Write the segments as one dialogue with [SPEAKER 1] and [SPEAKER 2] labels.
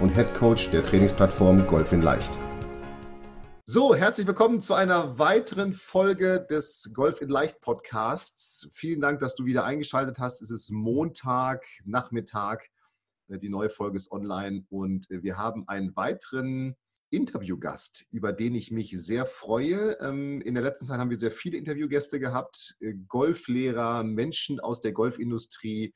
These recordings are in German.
[SPEAKER 1] und Head Coach der Trainingsplattform Golf in Leicht. So, herzlich willkommen zu einer weiteren Folge des Golf in Leicht Podcasts. Vielen Dank, dass du wieder eingeschaltet hast. Es ist Montag, Nachmittag. Die neue Folge ist online und wir haben einen weiteren Interviewgast, über den ich mich sehr freue. Ähm, in der letzten Zeit haben wir sehr viele Interviewgäste gehabt, Golflehrer, Menschen aus der Golfindustrie,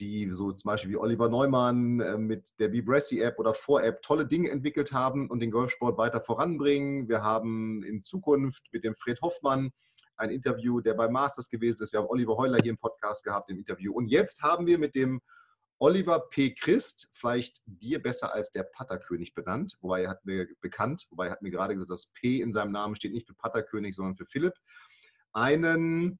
[SPEAKER 1] die so zum Beispiel wie Oliver Neumann äh, mit der Bibressi-App oder Vor-App tolle Dinge entwickelt haben und den Golfsport weiter voranbringen. Wir haben in Zukunft mit dem Fred Hoffmann ein Interview, der bei Masters gewesen ist. Wir haben Oliver Heuler hier im Podcast gehabt im Interview. Und jetzt haben wir mit dem Oliver P. Christ, vielleicht dir besser als der Patterkönig benannt, wobei er hat mir bekannt, wobei er hat mir gerade gesagt, das P in seinem Namen steht nicht für Patterkönig, sondern für Philipp, einen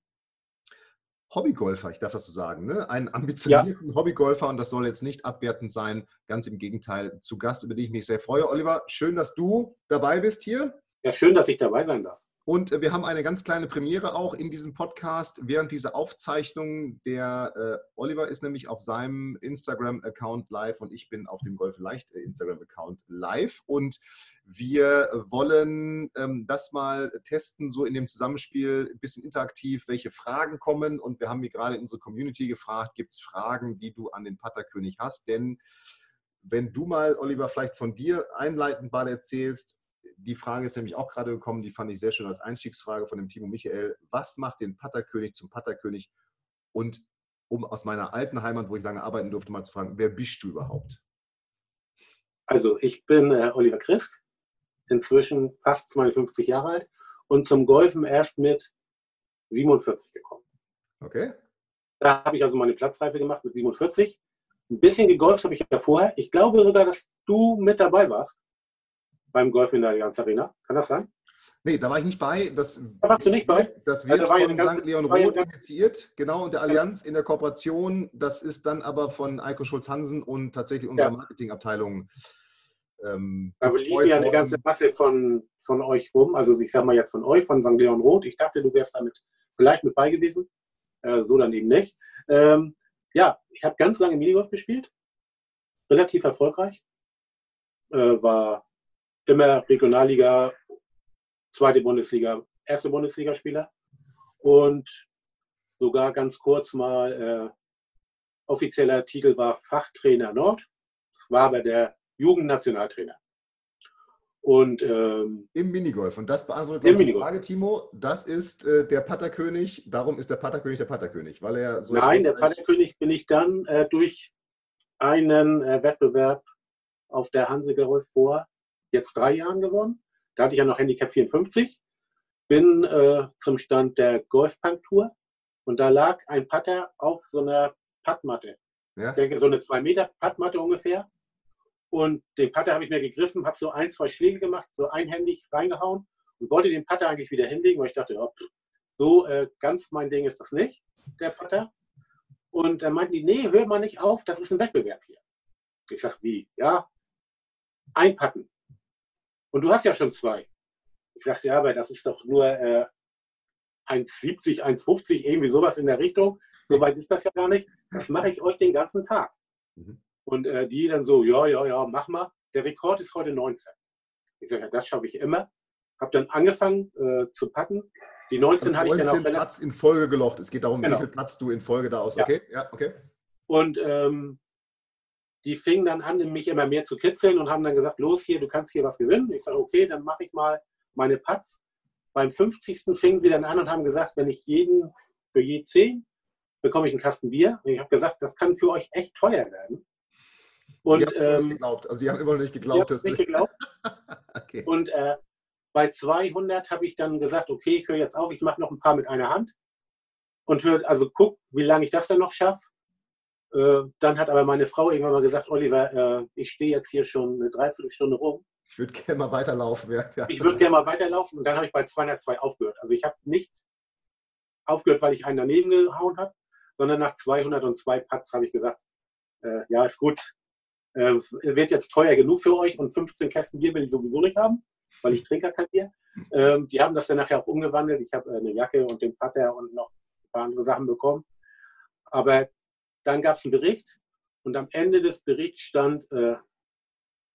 [SPEAKER 1] Hobbygolfer, ich darf das so sagen, ne? einen ambitionierten ja. Hobbygolfer und das soll jetzt nicht abwertend sein, ganz im Gegenteil, zu Gast, über den ich mich sehr freue. Oliver, schön, dass du dabei bist hier.
[SPEAKER 2] Ja, schön, dass ich dabei sein darf.
[SPEAKER 1] Und äh, wir haben eine ganz kleine Premiere auch in diesem Podcast während dieser Aufzeichnung. Der äh, Oliver ist nämlich auf seinem Instagram-Account live und ich bin auf dem Golf Leicht äh, Instagram-Account live. Und wir wollen ähm, das mal testen, so in dem Zusammenspiel, ein bisschen interaktiv, welche Fragen kommen. Und wir haben mir gerade in unsere Community gefragt, gibt es Fragen, die du an den Patterkönig hast? Denn wenn du mal, Oliver, vielleicht von dir einleitend mal erzählst, die Frage ist nämlich auch gerade gekommen, die fand ich sehr schön als Einstiegsfrage von dem Timo Michael. Was macht den Patterkönig zum Patterkönig? Und um aus meiner alten Heimat, wo ich lange arbeiten durfte, mal zu fragen, wer bist du überhaupt?
[SPEAKER 2] Also ich bin äh, Oliver Christ, inzwischen fast 52 Jahre alt und zum Golfen erst mit 47 gekommen.
[SPEAKER 1] Okay.
[SPEAKER 2] Da habe ich also meine Platzreife gemacht mit 47. Ein bisschen gegolft habe ich ja vorher. Ich glaube sogar, dass du mit dabei warst beim Golf in der Allianz Arena. Kann das sein?
[SPEAKER 1] Nee, da war ich nicht bei. Das,
[SPEAKER 2] da warst du nicht bei?
[SPEAKER 1] Das wird also von St. Leon Roth initiiert, genau, und der Allianz in der Kooperation. Das ist dann aber von Eiko Schulz-Hansen und tatsächlich unserer ja. Marketingabteilung.
[SPEAKER 2] Ähm, da lief ja eine ganze Masse von, von euch rum, also ich sag mal jetzt von euch, von St. Leon Roth. Ich dachte, du wärst damit vielleicht mit bei gewesen. Äh, so dann eben nicht. Ähm, ja, ich habe ganz lange Minigolf gespielt, relativ erfolgreich. Äh, war immer Regionalliga, zweite Bundesliga, erste Bundesligaspieler und sogar ganz kurz mal äh, offizieller Titel war Fachtrainer Nord. Das war aber der Jugendnationaltrainer.
[SPEAKER 1] Und ähm, im Minigolf. Und das beantwortet
[SPEAKER 2] die
[SPEAKER 1] Frage, Timo. Das ist äh, der Patterkönig. Darum ist der Patterkönig der Patterkönig, weil er
[SPEAKER 2] so. Nein, der Patterkönig bin ich dann äh, durch einen äh, Wettbewerb auf der Hansegolf vor jetzt drei Jahren geworden. Da hatte ich ja noch Handicap 54. Bin äh, zum Stand der Golfpunk-Tour und da lag ein Putter auf so einer Puttmatte. Ja. Ich denke, so eine 2 Meter Puttmatte ungefähr. Und den Putter habe ich mir gegriffen, habe so ein, zwei Schläge gemacht, so einhändig reingehauen und wollte den Putter eigentlich wieder hinlegen, weil ich dachte, oh, so äh, ganz mein Ding ist das nicht, der Putter. Und dann meinten die, nee, hör mal nicht auf, das ist ein Wettbewerb hier. Ich sage, wie? Ja, einpacken. Und du hast ja schon zwei. Ich sagte, ja, aber das ist doch nur äh, 1,70, 1,50, irgendwie sowas in der Richtung. So weit ist das ja gar nicht. Das mache ich euch den ganzen Tag. Mhm. Und äh, die dann so, ja, ja, ja, mach mal. Der Rekord ist heute 19. Ich sage, ja, das schaffe ich immer. Habe dann angefangen äh, zu packen. Die 19 hatte ich dann auch
[SPEAKER 1] Platz in Folge gelocht. Es geht darum, genau. wie viel Platz du in Folge da aus. Ja. Okay, ja, okay.
[SPEAKER 2] Und ähm, die fingen dann an, mich immer mehr zu kitzeln und haben dann gesagt, los hier, du kannst hier was gewinnen. Ich sage, okay, dann mache ich mal meine Putts. Beim 50. fingen sie dann an und haben gesagt, wenn ich jeden, für je 10, bekomme ich einen Kasten Bier. Und ich habe gesagt, das kann für euch echt teuer werden.
[SPEAKER 1] Und, die haben ähm, geglaubt. Also die haben immer noch nicht geglaubt.
[SPEAKER 2] Dass nicht geglaubt. okay. Und äh, bei 200 habe ich dann gesagt, okay, ich höre jetzt auf, ich mache noch ein paar mit einer Hand. Und hör, also guck, wie lange ich das dann noch schaffe. Äh, dann hat aber meine Frau irgendwann mal gesagt, Oliver, äh, ich stehe jetzt hier schon eine Dreiviertelstunde rum.
[SPEAKER 1] Ich würde gerne mal weiterlaufen. Ja.
[SPEAKER 2] Ich würde gerne mal weiterlaufen und dann habe ich bei 202 aufgehört. Also ich habe nicht aufgehört, weil ich einen daneben gehauen habe, sondern nach 202 Putts habe ich gesagt, äh, ja, ist gut, äh, wird jetzt teuer genug für euch und 15 Kästen Bier will ich sowieso nicht haben, weil ich trinke kein Bier. Ähm, die haben das dann nachher auch umgewandelt. Ich habe äh, eine Jacke und den Putter und noch ein paar andere Sachen bekommen. Aber dann gab es einen Bericht und am Ende des Berichts stand, äh,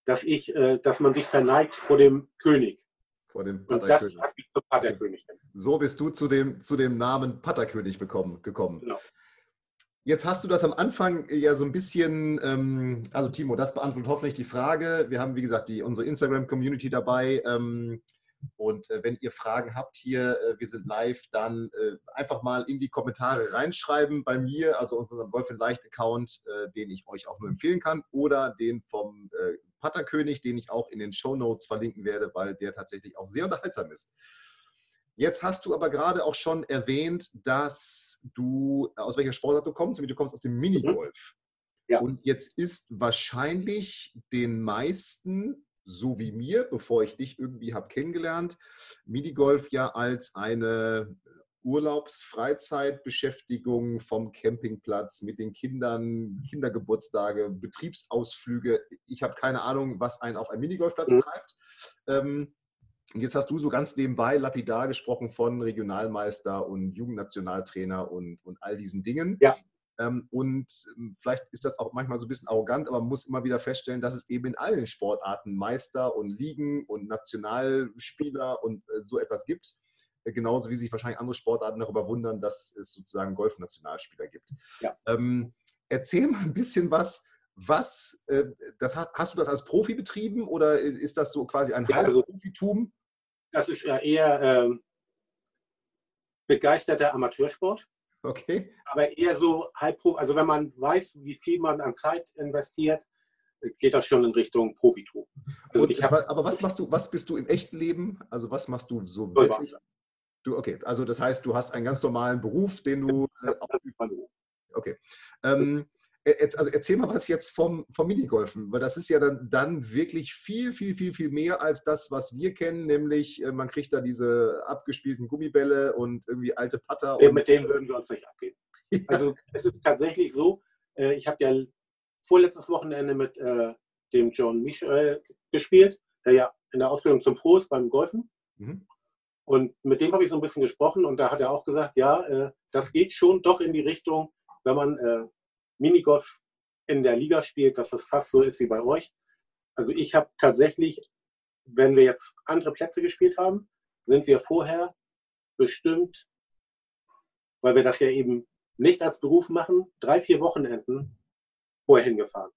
[SPEAKER 2] dass, ich, äh, dass man sich verneigt vor dem König.
[SPEAKER 1] Vor dem
[SPEAKER 2] und das hat mich zum Patterkönig.
[SPEAKER 1] So bist du zu dem, zu dem Namen Patterkönig bekommen, gekommen. Genau. Jetzt hast du das am Anfang ja so ein bisschen, ähm, also Timo, das beantwortet hoffentlich die Frage. Wir haben, wie gesagt, die, unsere Instagram-Community dabei. Ähm, und äh, wenn ihr Fragen habt hier, äh, wir sind live, dann äh, einfach mal in die Kommentare reinschreiben bei mir, also unserem Golf Leicht Account, äh, den ich euch auch nur empfehlen kann, oder den vom äh, Patterkönig, den ich auch in den Show Notes verlinken werde, weil der tatsächlich auch sehr unterhaltsam ist. Jetzt hast du aber gerade auch schon erwähnt, dass du aus welcher Sportart du kommst, du kommst aus dem Minigolf. Ja. Und jetzt ist wahrscheinlich den meisten so wie mir, bevor ich dich irgendwie habe kennengelernt, Minigolf ja als eine Urlaubs-Freizeitbeschäftigung vom Campingplatz mit den Kindern, Kindergeburtstage, Betriebsausflüge. Ich habe keine Ahnung, was einen auf einem Minigolfplatz mhm. treibt. Ähm, und jetzt hast du so ganz nebenbei lapidar gesprochen von Regionalmeister und Jugendnationaltrainer und, und all diesen Dingen. Ja. Ähm, und ähm, vielleicht ist das auch manchmal so ein bisschen arrogant, aber man muss immer wieder feststellen, dass es eben in allen Sportarten Meister und Ligen und Nationalspieler und äh, so etwas gibt. Äh, genauso wie sich wahrscheinlich andere Sportarten darüber wundern, dass es sozusagen Golfnationalspieler gibt. Ja. Ähm, erzähl mal ein bisschen was. Was, äh, das, hast du das als Profi betrieben oder ist das so quasi ein ja, also, Profitum?
[SPEAKER 2] Das ist ja eher äh, begeisterter Amateursport.
[SPEAKER 1] Okay.
[SPEAKER 2] Aber eher so halb, also wenn man weiß, wie viel man an Zeit investiert, geht das schon in Richtung Profitum.
[SPEAKER 1] Also Und, hab, aber was machst du, was bist du im echten Leben? Also was machst du so wirklich? Du, okay, also das heißt, du hast einen ganz normalen Beruf, den du. Äh, okay. Ähm, also erzähl mal was jetzt vom, vom Minigolfen, weil das ist ja dann, dann wirklich viel, viel, viel, viel mehr als das, was wir kennen, nämlich äh, man kriegt da diese abgespielten Gummibälle und irgendwie alte Putter.
[SPEAKER 2] Ja, mit denen würden wir uns nicht abgeben. Ja. Also es ist tatsächlich so, äh, ich habe ja vorletztes Wochenende mit äh, dem John Michel gespielt, der ja in der Ausbildung zum Pro ist beim Golfen. Mhm. Und mit dem habe ich so ein bisschen gesprochen und da hat er auch gesagt, ja, das geht schon doch in die Richtung, wenn man Minigolf in der Liga spielt, dass das fast so ist wie bei euch. Also ich habe tatsächlich, wenn wir jetzt andere Plätze gespielt haben, sind wir vorher bestimmt, weil wir das ja eben nicht als Beruf machen, drei, vier Wochenenden vorher hingefahren.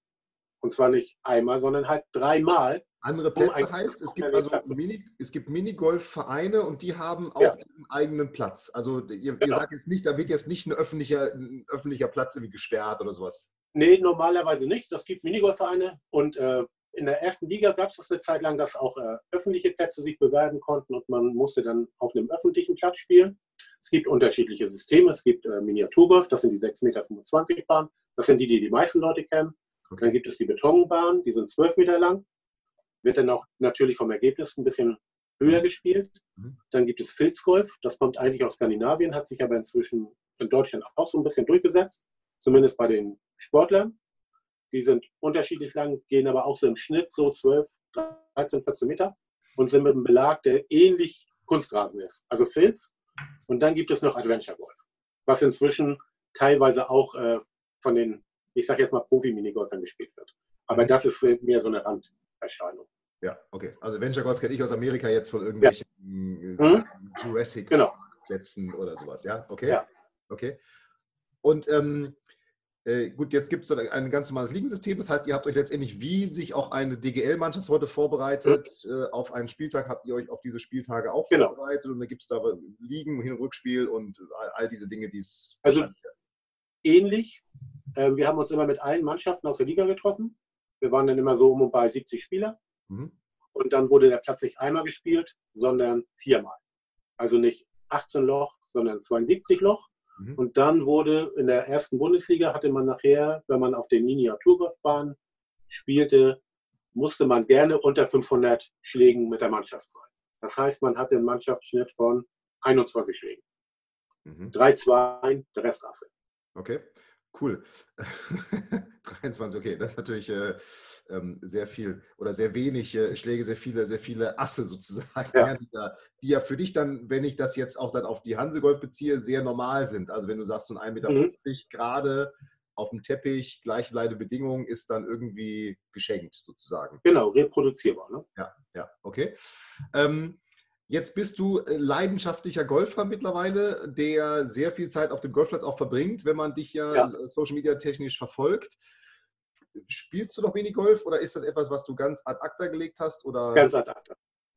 [SPEAKER 2] Und zwar nicht einmal, sondern halt dreimal.
[SPEAKER 1] Andere Plätze um heißt, es gibt also Mini, es gibt Minigolf-Vereine und die haben auch ja. einen eigenen Platz. Also ihr, genau. ihr, sagt jetzt nicht, da wird jetzt nicht ein öffentlicher, ein öffentlicher Platz irgendwie gesperrt oder sowas.
[SPEAKER 2] Nee, normalerweise nicht. Das gibt Minigolf-Vereine und äh, in der ersten Liga gab es das eine Zeit lang, dass auch äh, öffentliche Plätze sich bewerben konnten und man musste dann auf einem öffentlichen Platz spielen. Es gibt unterschiedliche Systeme. Es gibt äh, Miniaturgolf, das sind die 6,25 Meter Bahn. Das sind die, die die meisten Leute kennen. Okay. Dann gibt es die Betonbahn, die sind 12 Meter lang. Wird dann auch natürlich vom Ergebnis ein bisschen höher mhm. gespielt. Mhm. Dann gibt es Filzgolf, das kommt eigentlich aus Skandinavien, hat sich aber inzwischen in Deutschland auch so ein bisschen durchgesetzt, zumindest bei den Sportlern. Die sind unterschiedlich lang, gehen aber auch so im Schnitt so 12, 13, 14 Meter und sind mit einem Belag, der ähnlich Kunstrasen ist, also Filz. Und dann gibt es noch Adventure Golf, was inzwischen teilweise auch äh, von den ich sage jetzt mal Profi-Minigolfern gespielt wird. Aber das ist mehr so eine Randerscheinung.
[SPEAKER 1] Ja, okay. Also Venture Golf kenne ich aus Amerika jetzt von irgendwelchen ja. Äh, mhm. Jurassic genau. Plätzen oder sowas, ja? Okay. Ja. Okay. Und ähm, äh, gut, jetzt gibt es ein ganz normales Ligensystem. Das heißt, ihr habt euch letztendlich, wie sich auch eine DGL-Mannschaft heute vorbereitet, mhm. äh, auf einen Spieltag habt ihr euch auf diese Spieltage auch genau. vorbereitet. Und da gibt es da Ligen, Hin- und Rückspiel und all, all diese Dinge, die es.
[SPEAKER 2] Also ähnlich. Ähm, wir haben uns immer mit allen Mannschaften aus der Liga getroffen. Wir waren dann immer so um und bei 70 Spieler. Mhm. Und dann wurde der Platz nicht einmal gespielt, sondern viermal. Also nicht 18 Loch, sondern 72 Loch. Mhm. Und dann wurde in der ersten Bundesliga hatte man nachher, wenn man auf den Miniaturgolfbahnen spielte, musste man gerne unter 500 Schlägen mit der Mannschaft sein. Das heißt, man hatte einen Mannschaftsschnitt von 21 Schlägen. Mhm. 3-2, der Rest Asse.
[SPEAKER 1] Okay, cool. 23, okay, das ist natürlich äh, ähm, sehr viel oder sehr wenig äh, Schläge, sehr viele, sehr viele Asse sozusagen, ja. Die, da, die, ja für dich dann, wenn ich das jetzt auch dann auf die Hansegolf beziehe, sehr normal sind. Also wenn du sagst, so ein 1,50 Meter mhm. gerade auf dem Teppich, gleichbleibende Bedingungen, ist dann irgendwie geschenkt sozusagen.
[SPEAKER 2] Genau, reproduzierbar. Ne?
[SPEAKER 1] Ja, ja, okay. Ähm, Jetzt bist du äh, leidenschaftlicher Golfer mittlerweile, der sehr viel Zeit auf dem Golfplatz auch verbringt, wenn man dich ja, ja. Social Media technisch verfolgt. Spielst du noch Minigolf oder ist das etwas, was du ganz ad acta gelegt hast? Oder?
[SPEAKER 2] Ganz ad acta.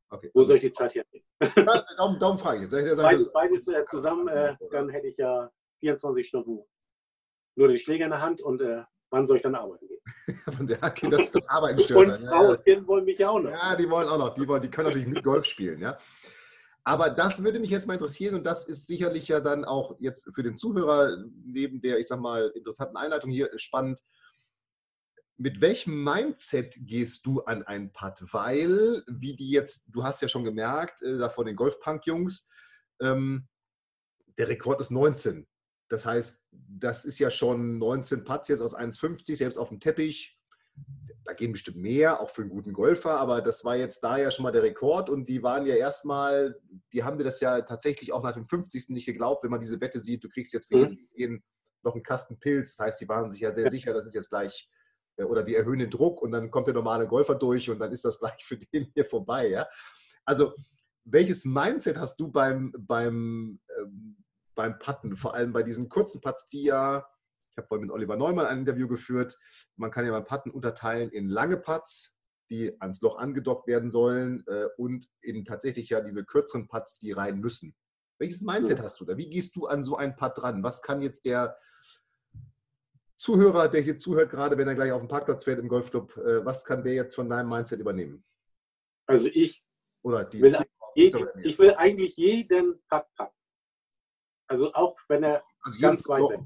[SPEAKER 2] Okay. Wo soll ich die Zeit hernehmen?
[SPEAKER 1] Ja, Daumen, Daumen frage ich jetzt.
[SPEAKER 2] Beides, beides äh, zusammen, äh, dann hätte ich ja 24 Stunden nur den Schläger in der Hand und äh, wann soll ich dann arbeiten gehen?
[SPEAKER 1] Von der okay, das, das Arbeiten stört
[SPEAKER 2] Und Frau und Kind wollen mich ja auch noch.
[SPEAKER 1] Ja, die wollen auch noch. Die, wollen, die können natürlich mit Golf spielen, ja. Aber das würde mich jetzt mal interessieren und das ist sicherlich ja dann auch jetzt für den Zuhörer neben der, ich sag mal, interessanten Einleitung hier spannend. Mit welchem Mindset gehst du an einen Putt? Weil, wie die jetzt, du hast ja schon gemerkt, äh, da von den Golfpunk-Jungs, ähm, der Rekord ist 19. Das heißt, das ist ja schon 19 Putts jetzt aus 1,50, selbst auf dem Teppich. Da gehen bestimmt mehr, auch für einen guten Golfer, aber das war jetzt da ja schon mal der Rekord und die waren ja erstmal, die haben dir das ja tatsächlich auch nach dem 50. nicht geglaubt, wenn man diese Wette sieht, du kriegst jetzt für mhm. jeden noch einen Kasten Pilz. Das heißt, sie waren sich ja sehr sicher, das ist jetzt gleich, äh, oder wir erhöhen den Druck und dann kommt der normale Golfer durch und dann ist das gleich für den hier vorbei. Ja? Also, welches Mindset hast du beim, beim ähm, beim Putten, vor allem bei diesen kurzen Putts, die ja, ich habe vorhin mit Oliver Neumann ein Interview geführt, man kann ja beim Putten unterteilen in lange Putts, die ans Loch angedockt werden sollen äh, und in tatsächlich ja diese kürzeren Putts, die rein müssen. Welches Mindset ja. hast du da? Wie gehst du an so einen Putt dran? Was kann jetzt der Zuhörer, der hier zuhört, gerade wenn er gleich auf dem Parkplatz fährt im Golfclub, äh, was kann der jetzt von deinem Mindset übernehmen?
[SPEAKER 2] Also ich, Oder die will, ich, ich will eigentlich jeden Putt packen. Also auch wenn er also ganz weit weg.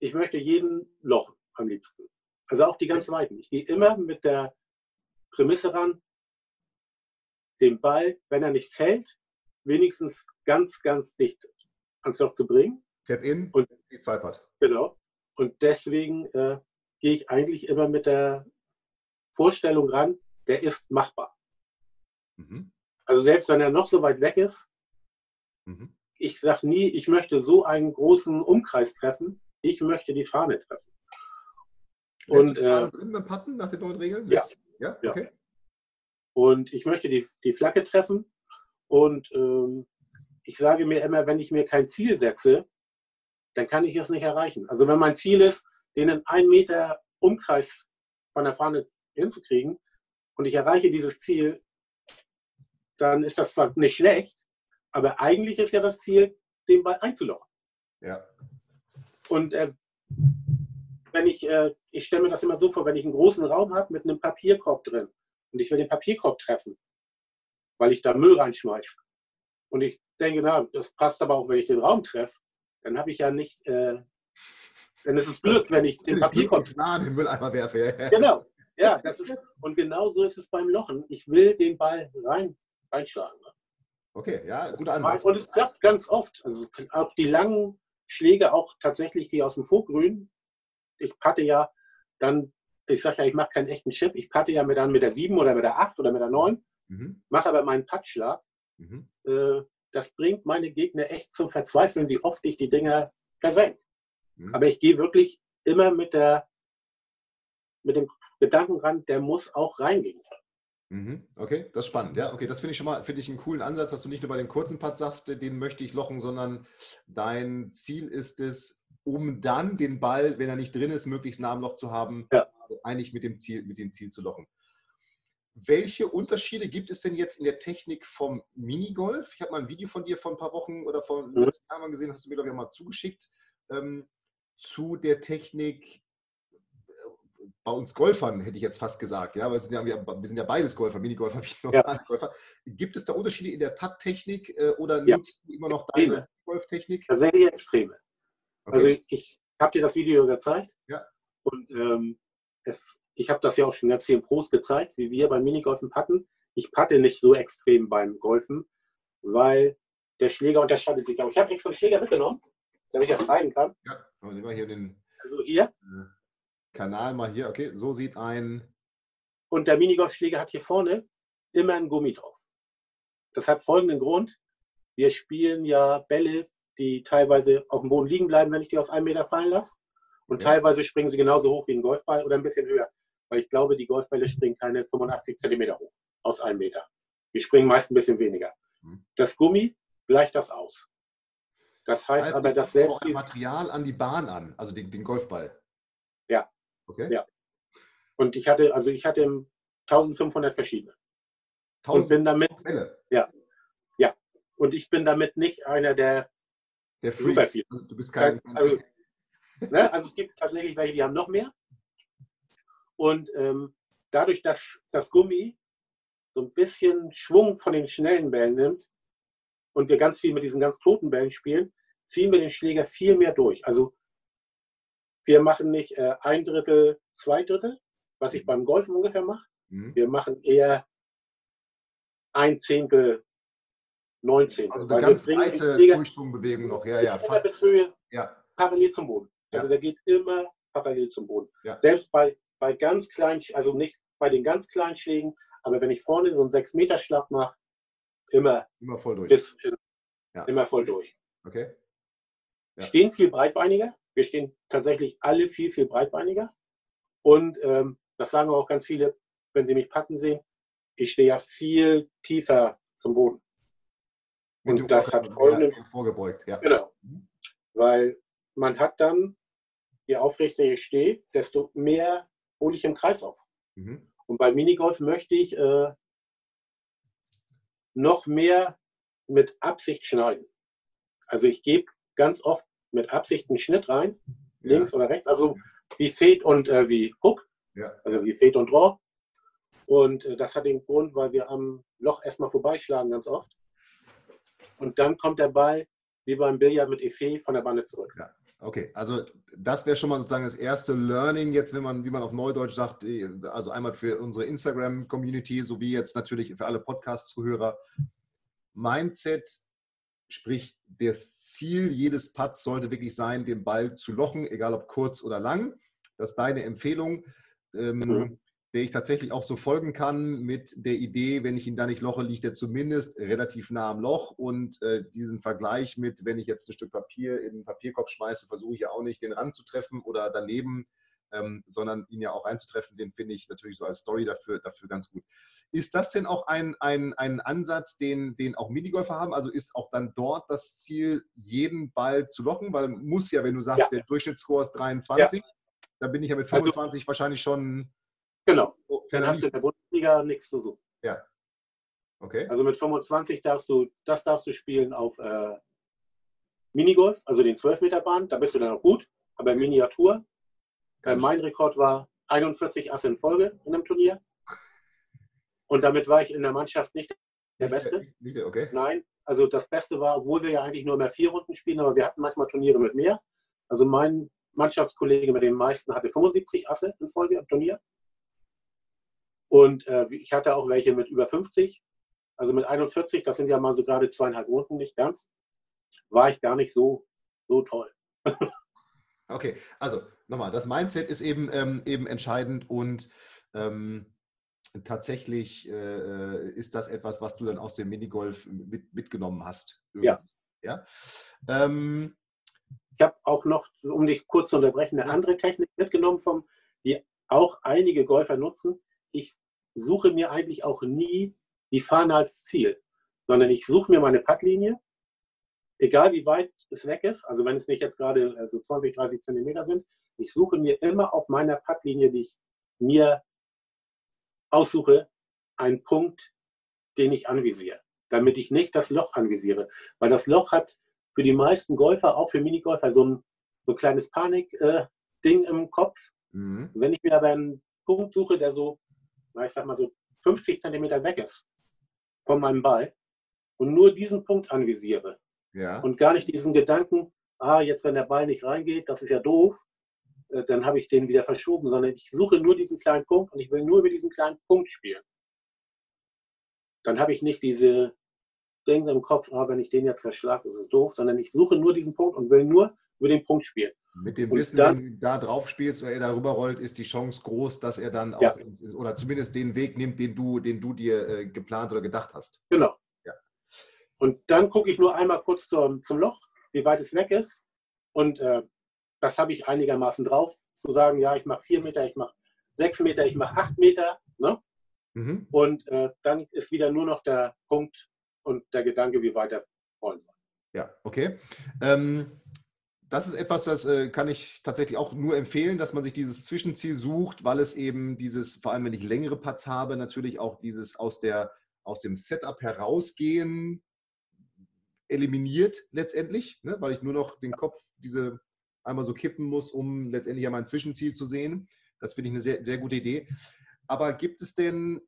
[SPEAKER 2] Ich möchte jeden Loch am liebsten. Also auch die ganz weiten. Ich gehe immer mit der Prämisse ran, den Ball, wenn er nicht fällt, wenigstens ganz, ganz dicht ans Loch zu bringen.
[SPEAKER 1] Tap in und die Zweipart.
[SPEAKER 2] Genau. Und deswegen äh, gehe ich eigentlich immer mit der Vorstellung ran, der ist machbar. Mhm. Also selbst wenn er noch so weit weg ist, mhm ich sage nie, ich möchte so einen großen Umkreis treffen. Ich möchte die Fahne treffen.
[SPEAKER 1] Lässt und, du die Fahne äh, drin beim Patten nach den neuen Regeln?
[SPEAKER 2] Ja. ja? Okay. Und ich möchte die, die Flagge treffen. Und ähm, ich sage mir immer, wenn ich mir kein Ziel setze, dann kann ich es nicht erreichen. Also wenn mein Ziel ist, den in einen Meter Umkreis von der Fahne hinzukriegen und ich erreiche dieses Ziel, dann ist das zwar nicht schlecht, aber eigentlich ist ja das Ziel, den Ball einzulochen.
[SPEAKER 1] Ja.
[SPEAKER 2] Und äh, wenn ich, äh, ich stelle mir das immer so vor, wenn ich einen großen Raum habe mit einem Papierkorb drin und ich will den Papierkorb treffen, weil ich da Müll reinschmeiße. Und ich denke, na, das passt aber auch, wenn ich den Raum treffe, dann habe ich ja nicht, äh, dann ist es Glück, wenn ich den Papierkorb
[SPEAKER 1] nah den Mülleimer werfe.
[SPEAKER 2] Genau, ja, das ist, und genau so ist es beim Lochen. Ich will den Ball rein, reinschlagen.
[SPEAKER 1] Okay, ja, guter Ansatz.
[SPEAKER 2] Und es klappt ganz oft. Also auch die langen Schläge, auch tatsächlich die aus dem Vorgrün. Ich patte ja dann, ich sage ja, ich mache keinen echten Chip. Ich patte ja mit dann mit der 7 oder mit der 8 oder mit der 9, mhm. mache aber meinen Puttschlag. Mhm. Äh, das bringt meine Gegner echt zum Verzweifeln, wie oft ich die Dinger versenke. Mhm. Aber ich gehe wirklich immer mit der mit dem Gedanken ran, der muss auch reingehen können.
[SPEAKER 1] Mhm. Okay, das ist spannend. Ja, okay, das finde ich schon mal finde ich einen coolen Ansatz, dass du nicht nur bei den kurzen Putts sagst, den möchte ich lochen, sondern dein Ziel ist es, um dann den Ball, wenn er nicht drin ist, möglichst nah am Loch zu haben, ja. eigentlich mit dem Ziel mit dem Ziel zu lochen. Welche Unterschiede gibt es denn jetzt in der Technik vom Minigolf? Ich habe mal ein Video von dir vor ein paar Wochen oder vor mhm. letzten Jahren gesehen, hast du mir glaube ich mal zugeschickt ähm, zu der Technik bei uns Golfern, hätte ich jetzt fast gesagt, ja, weil sind ja, wir sind ja beides Golfer, Minigolfer wie normale ja. Golfer. Gibt es da Unterschiede in der Putttechnik äh, oder ja. nutzt du immer noch deine Golftechnik?
[SPEAKER 2] Tatsächlich extreme. Okay. Also ich habe dir das Video gezeigt.
[SPEAKER 1] Ja.
[SPEAKER 2] Und ähm, es, ich habe das ja auch schon ganz vielen Pros gezeigt, wie wir beim Minigolfen patten. Ich patte nicht so extrem beim Golfen, weil der Schläger unterscheidet sich auch. Ich habe extra einen Schläger mitgenommen, damit ich das zeigen kann.
[SPEAKER 1] Ja, nehmen wir hier den
[SPEAKER 2] also hier.
[SPEAKER 1] Äh, Kanal mal hier. Okay, so sieht ein.
[SPEAKER 2] Und der Minigolfschläger hat hier vorne immer ein Gummi drauf. Das hat folgenden Grund. Wir spielen ja Bälle, die teilweise auf dem Boden liegen bleiben, wenn ich die auf einen Meter fallen lasse. Und ja. teilweise springen sie genauso hoch wie ein Golfball oder ein bisschen höher. Weil ich glaube, die Golfbälle springen keine 85 Zentimeter hoch aus einem Meter. Die springen meist ein bisschen weniger. Hm. Das Gummi gleicht das aus. Das heißt, heißt aber, dass selbst.
[SPEAKER 1] Auch Material an die Bahn an, also den, den Golfball.
[SPEAKER 2] Ja.
[SPEAKER 1] Okay.
[SPEAKER 2] Ja. Und ich hatte, also ich hatte 1500 verschiedene. 1000 und bin damit. Fälle. Ja. Ja. Und ich bin damit nicht einer der.
[SPEAKER 1] Der Freaks.
[SPEAKER 2] Also du bist kein. Also, ne, also es gibt tatsächlich welche, die haben noch mehr. Und ähm, dadurch, dass das Gummi so ein bisschen Schwung von den schnellen Bällen nimmt und wir ganz viel mit diesen ganz toten Bällen spielen, ziehen wir den Schläger viel mehr durch. Also wir machen nicht äh, ein Drittel, zwei Drittel, was ich mhm. beim Golfen ungefähr mache. Mhm. Wir machen eher ein Zehntel, neun Zehntel.
[SPEAKER 1] Also eine ganz breite Durchschwungbewegung noch, ja, ja.
[SPEAKER 2] Fast bis Höhe ja. parallel zum Boden. Also ja. der geht immer parallel zum Boden.
[SPEAKER 1] Ja.
[SPEAKER 2] Selbst bei, bei ganz kleinen, also nicht bei den ganz kleinen Schlägen, aber wenn ich vorne so einen 6-Meter-Schlag mache, immer,
[SPEAKER 1] immer voll durch.
[SPEAKER 2] Bis, ja. Immer voll durch.
[SPEAKER 1] Okay.
[SPEAKER 2] Ja. Stehen viel breitbeiniger. Wir stehen tatsächlich alle viel, viel breitbeiniger. Und ähm, das sagen auch ganz viele, wenn sie mich packen sehen. Ich stehe ja viel tiefer zum Boden.
[SPEAKER 1] Und das hat folgenden. Vorgebeugt, ja.
[SPEAKER 2] Genau. Mhm. Weil man hat dann, je aufrechter ich stehe, desto mehr hole ich im Kreis auf. Mhm. Und bei Minigolf möchte ich äh, noch mehr mit Absicht schneiden. Also ich gebe ganz oft mit Absicht einen Schnitt rein, links ja. oder rechts, also wie Fade und äh, wie Hook,
[SPEAKER 1] ja.
[SPEAKER 2] also wie Fade und Draw. Und äh, das hat den Grund, weil wir am Loch erstmal vorbeischlagen ganz oft. Und dann kommt der Ball wie beim Billard mit Effet von der Bande zurück.
[SPEAKER 1] Ja. Okay, also das wäre schon mal sozusagen das erste Learning jetzt, wenn man, wie man auf Neudeutsch sagt, also einmal für unsere Instagram-Community sowie jetzt natürlich für alle Podcast-Zuhörer. Mindset, sprich das Ziel jedes Putts sollte wirklich sein, den Ball zu lochen, egal ob kurz oder lang. Das ist deine Empfehlung. Ähm, mhm der ich tatsächlich auch so folgen kann mit der Idee, wenn ich ihn da nicht loche, liegt er zumindest relativ nah am Loch. Und äh, diesen Vergleich mit, wenn ich jetzt ein Stück Papier in den Papierkorb schmeiße, versuche ich ja auch nicht, den Rand zu treffen oder daneben, ähm, sondern ihn ja auch einzutreffen, den finde ich natürlich so als Story dafür, dafür ganz gut. Ist das denn auch ein, ein, ein Ansatz, den, den auch Minigolfer haben? Also ist auch dann dort das Ziel, jeden Ball zu lochen? Weil muss ja, wenn du sagst, ja. der Durchschnittsscore ist 23, ja. dann bin ich ja mit 25 also, wahrscheinlich schon
[SPEAKER 2] Genau. Dann hast du in der Bundesliga nichts zu suchen.
[SPEAKER 1] Ja. Okay.
[SPEAKER 2] Also mit 25 darfst du, das darfst du spielen auf äh, Minigolf, also den 12-Meter-Bahn, da bist du dann auch gut, aber Miniatur. Äh, mein Rekord war 41 Asse in Folge in einem Turnier. Und damit war ich in der Mannschaft nicht der Beste.
[SPEAKER 1] Nicht, okay.
[SPEAKER 2] Nein, also das Beste war, obwohl wir ja eigentlich nur mehr vier Runden spielen, aber wir hatten manchmal Turniere mit mehr. Also mein Mannschaftskollege mit den meisten hatte 75 Asse in Folge im Turnier. Und äh, ich hatte auch welche mit über 50. Also mit 41, das sind ja mal so gerade zweieinhalb Runden, nicht ganz, war ich gar nicht so, so toll.
[SPEAKER 1] okay, also nochmal, das Mindset ist eben, ähm, eben entscheidend und ähm, tatsächlich äh, ist das etwas, was du dann aus dem Minigolf mit, mitgenommen hast.
[SPEAKER 2] Ja.
[SPEAKER 1] ja? Ähm,
[SPEAKER 2] ich habe auch noch, um dich kurz zu unterbrechen, eine andere Technik mitgenommen, vom, die auch einige Golfer nutzen. Ich suche mir eigentlich auch nie die Fahne als Ziel, sondern ich suche mir meine Packlinie, egal wie weit es weg ist, also wenn es nicht jetzt gerade also 20, 30 Zentimeter sind, ich suche mir immer auf meiner Packlinie, die ich mir aussuche, einen Punkt, den ich anvisiere, damit ich nicht das Loch anvisiere. Weil das Loch hat für die meisten Golfer, auch für Minigolfer, so ein so kleines Panik-Ding äh, im Kopf. Mhm. Wenn ich mir aber einen Punkt suche, der so ich sag mal so 50 Zentimeter weg ist von meinem Ball und nur diesen Punkt anvisiere
[SPEAKER 1] ja.
[SPEAKER 2] und gar nicht diesen Gedanken, ah, jetzt wenn der Ball nicht reingeht, das ist ja doof, äh, dann habe ich den wieder verschoben, sondern ich suche nur diesen kleinen Punkt und ich will nur über diesen kleinen Punkt spielen. Dann habe ich nicht diese Dinge im Kopf, ah, wenn ich den jetzt verschlage, ist es doof, sondern ich suche nur diesen Punkt und will nur über den Punkt spielen.
[SPEAKER 1] Mit dem Wissen, dann, wenn du da drauf spielst oder er darüber rollt, ist die Chance groß, dass er dann ja. auch ins, oder zumindest den Weg nimmt, den du, den du dir äh, geplant oder gedacht hast.
[SPEAKER 2] Genau. Ja. Und dann gucke ich nur einmal kurz zum, zum Loch, wie weit es weg ist. Und äh, das habe ich einigermaßen drauf, zu sagen, ja, ich mache vier Meter, ich mache sechs Meter, ich mache acht Meter. Ne? Mhm. Und äh, dann ist wieder nur noch der Punkt und der Gedanke, wie weiter wollen wir.
[SPEAKER 1] Ja, okay. Ähm, das ist etwas, das äh, kann ich tatsächlich auch nur empfehlen, dass man sich dieses Zwischenziel sucht, weil es eben dieses, vor allem wenn ich längere Putts habe, natürlich auch dieses aus, der, aus dem Setup herausgehen eliminiert letztendlich, ne? weil ich nur noch den Kopf diese einmal so kippen muss, um letztendlich ja mein Zwischenziel zu sehen. Das finde ich eine sehr, sehr gute Idee. Aber gibt es denn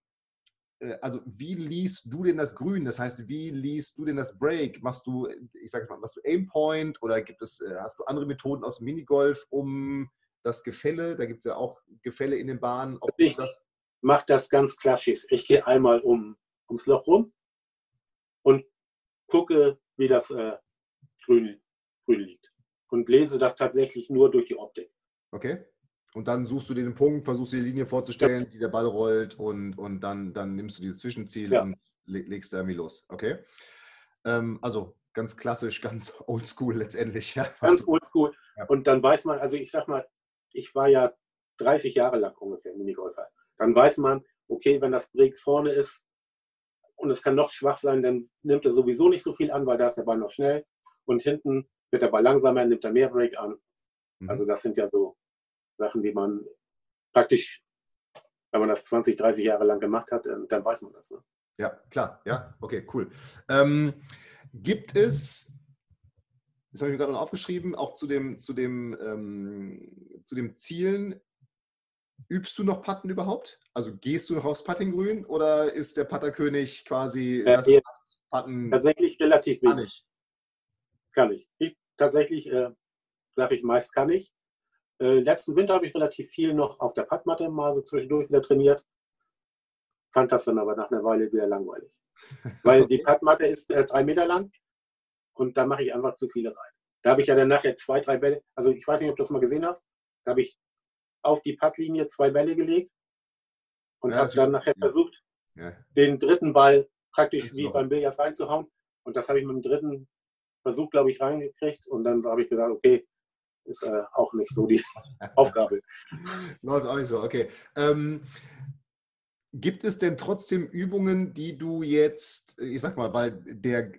[SPEAKER 1] äh, also wie liest du denn das Grün? Das heißt, wie liest du denn das Break? Machst du, ich sage mal, machst du Aimpoint oder gibt es, äh, hast du andere Methoden aus Minigolf, um das Gefälle, da gibt es ja auch Gefälle in den Bahnen.
[SPEAKER 2] Ob ich das mache das ganz klassisch. Ich gehe einmal um, ums Loch rum und gucke, wie das äh, Grün, Grün liegt. Und lese das tatsächlich nur durch die Optik.
[SPEAKER 1] Okay. Und dann suchst du dir den Punkt, versuchst dir die Linie vorzustellen, ja. die der Ball rollt und, und dann, dann nimmst du dieses Zwischenziel ja. und legst da irgendwie los. Okay. Ähm, also ganz klassisch, ganz oldschool letztendlich. Ja,
[SPEAKER 2] ganz oldschool. Ja. Und dann weiß man, also ich sag mal, ich war ja 30 Jahre lang ungefähr Minigolfer. Dann weiß man, okay, wenn das Break vorne ist und es kann noch schwach sein, dann nimmt er sowieso nicht so viel an, weil da ist der Ball noch schnell. Und hinten wird der Ball langsamer, nimmt er mehr Break an. Mhm. Also das sind ja so Sachen, die man praktisch, wenn man das 20, 30 Jahre lang gemacht hat, dann weiß man das. Ne?
[SPEAKER 1] Ja, klar. Ja, okay, cool. Ähm, gibt es, das habe ich mir gerade noch aufgeschrieben, auch zu dem, zu dem, ähm, zu dem Zielen, übst du noch Patten überhaupt? Also gehst du noch aufs Puttinggrün oder ist der Patterkönig quasi
[SPEAKER 2] ja, das Patten? Tatsächlich relativ wenig. Kann ich. ich tatsächlich äh, sage ich meist kann ich. Äh, letzten Winter habe ich relativ viel noch auf der Packmatte mal so zwischendurch wieder trainiert. Fand das dann aber nach einer Weile wieder langweilig. Weil die Packmatte ist äh, drei Meter lang und da mache ich einfach zu viele rein. Da habe ich ja dann nachher zwei, drei Bälle, also ich weiß nicht, ob du das mal gesehen hast, da habe ich auf die Packlinie zwei Bälle gelegt und ja, habe dann nachher ja. versucht, ja. den dritten Ball praktisch wie beim Billard reinzuhauen. Und das habe ich mit dem dritten Versuch, glaube ich, reingekriegt. Und dann habe ich gesagt, okay, ist äh, auch nicht so die Aufgabe.
[SPEAKER 1] Läuft auch nicht so, okay. Ähm, gibt es denn trotzdem Übungen, die du jetzt, ich sag mal, weil der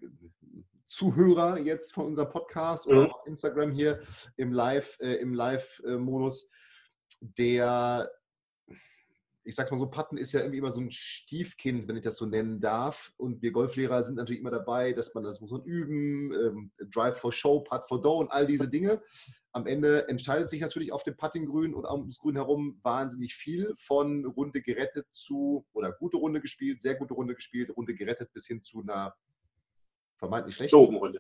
[SPEAKER 1] Zuhörer jetzt von unserem Podcast oder mhm. auf Instagram hier im Live, äh, im Live-Modus, der ich sag's mal so, Patten ist ja irgendwie immer so ein Stiefkind, wenn ich das so nennen darf. Und wir Golflehrer sind natürlich immer dabei, dass man das muss man üben, ähm, Drive for Show, Putt for Dough und all diese Dinge. Am Ende entscheidet sich natürlich auf dem Puttinggrün und ums Grün herum wahnsinnig viel von Runde gerettet zu oder gute Runde gespielt, sehr gute Runde gespielt, Runde gerettet bis hin zu einer vermeintlich schlechten Runde.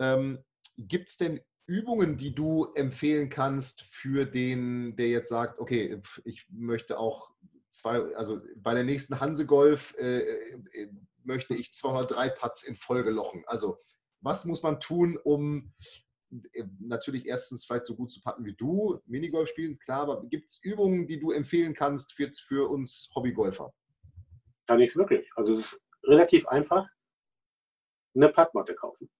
[SPEAKER 1] Ähm, Gibt es denn Übungen, die du empfehlen kannst für den, der jetzt sagt, okay, ich möchte auch zwei, also bei der nächsten Hansegolf äh, äh, möchte ich 203 Putts in Folge lochen. Also was muss man tun, um äh, natürlich erstens vielleicht so gut zu putten wie du, Minigolf spielen, klar, aber gibt es Übungen, die du empfehlen kannst für, für uns Hobbygolfer?
[SPEAKER 2] Kann ich wirklich. Also es ist relativ einfach. Eine Puttmatte kaufen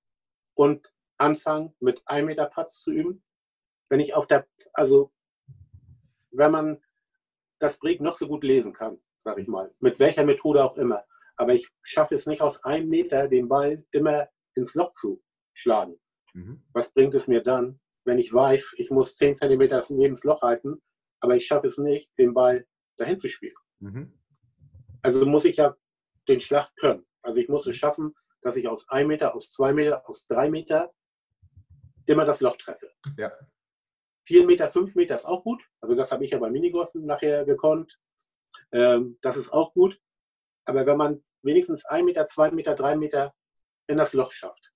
[SPEAKER 2] und anfangen mit 1 Meter Putts zu üben. Wenn ich auf der, also wenn man das Break noch so gut lesen kann, sage ich mal. Mit welcher Methode auch immer. Aber ich schaffe es nicht aus einem Meter, den Ball immer ins Loch zu schlagen. Mhm. Was bringt es mir dann, wenn ich weiß, ich muss 10 cm neben das Loch halten, aber ich schaffe es nicht, den Ball dahin zu spielen? Mhm. Also muss ich ja den Schlag können. Also ich muss es schaffen, dass ich aus 1 Meter, aus 2 Meter, aus 3 Meter immer das Loch treffe. Ja. 4 Meter, 5 Meter ist auch gut. Also das habe ich ja beim Minigolfen nachher gekonnt. Ähm, das ist auch gut. Aber wenn man wenigstens 1 Meter, 2 Meter, 3 Meter in das Loch schafft,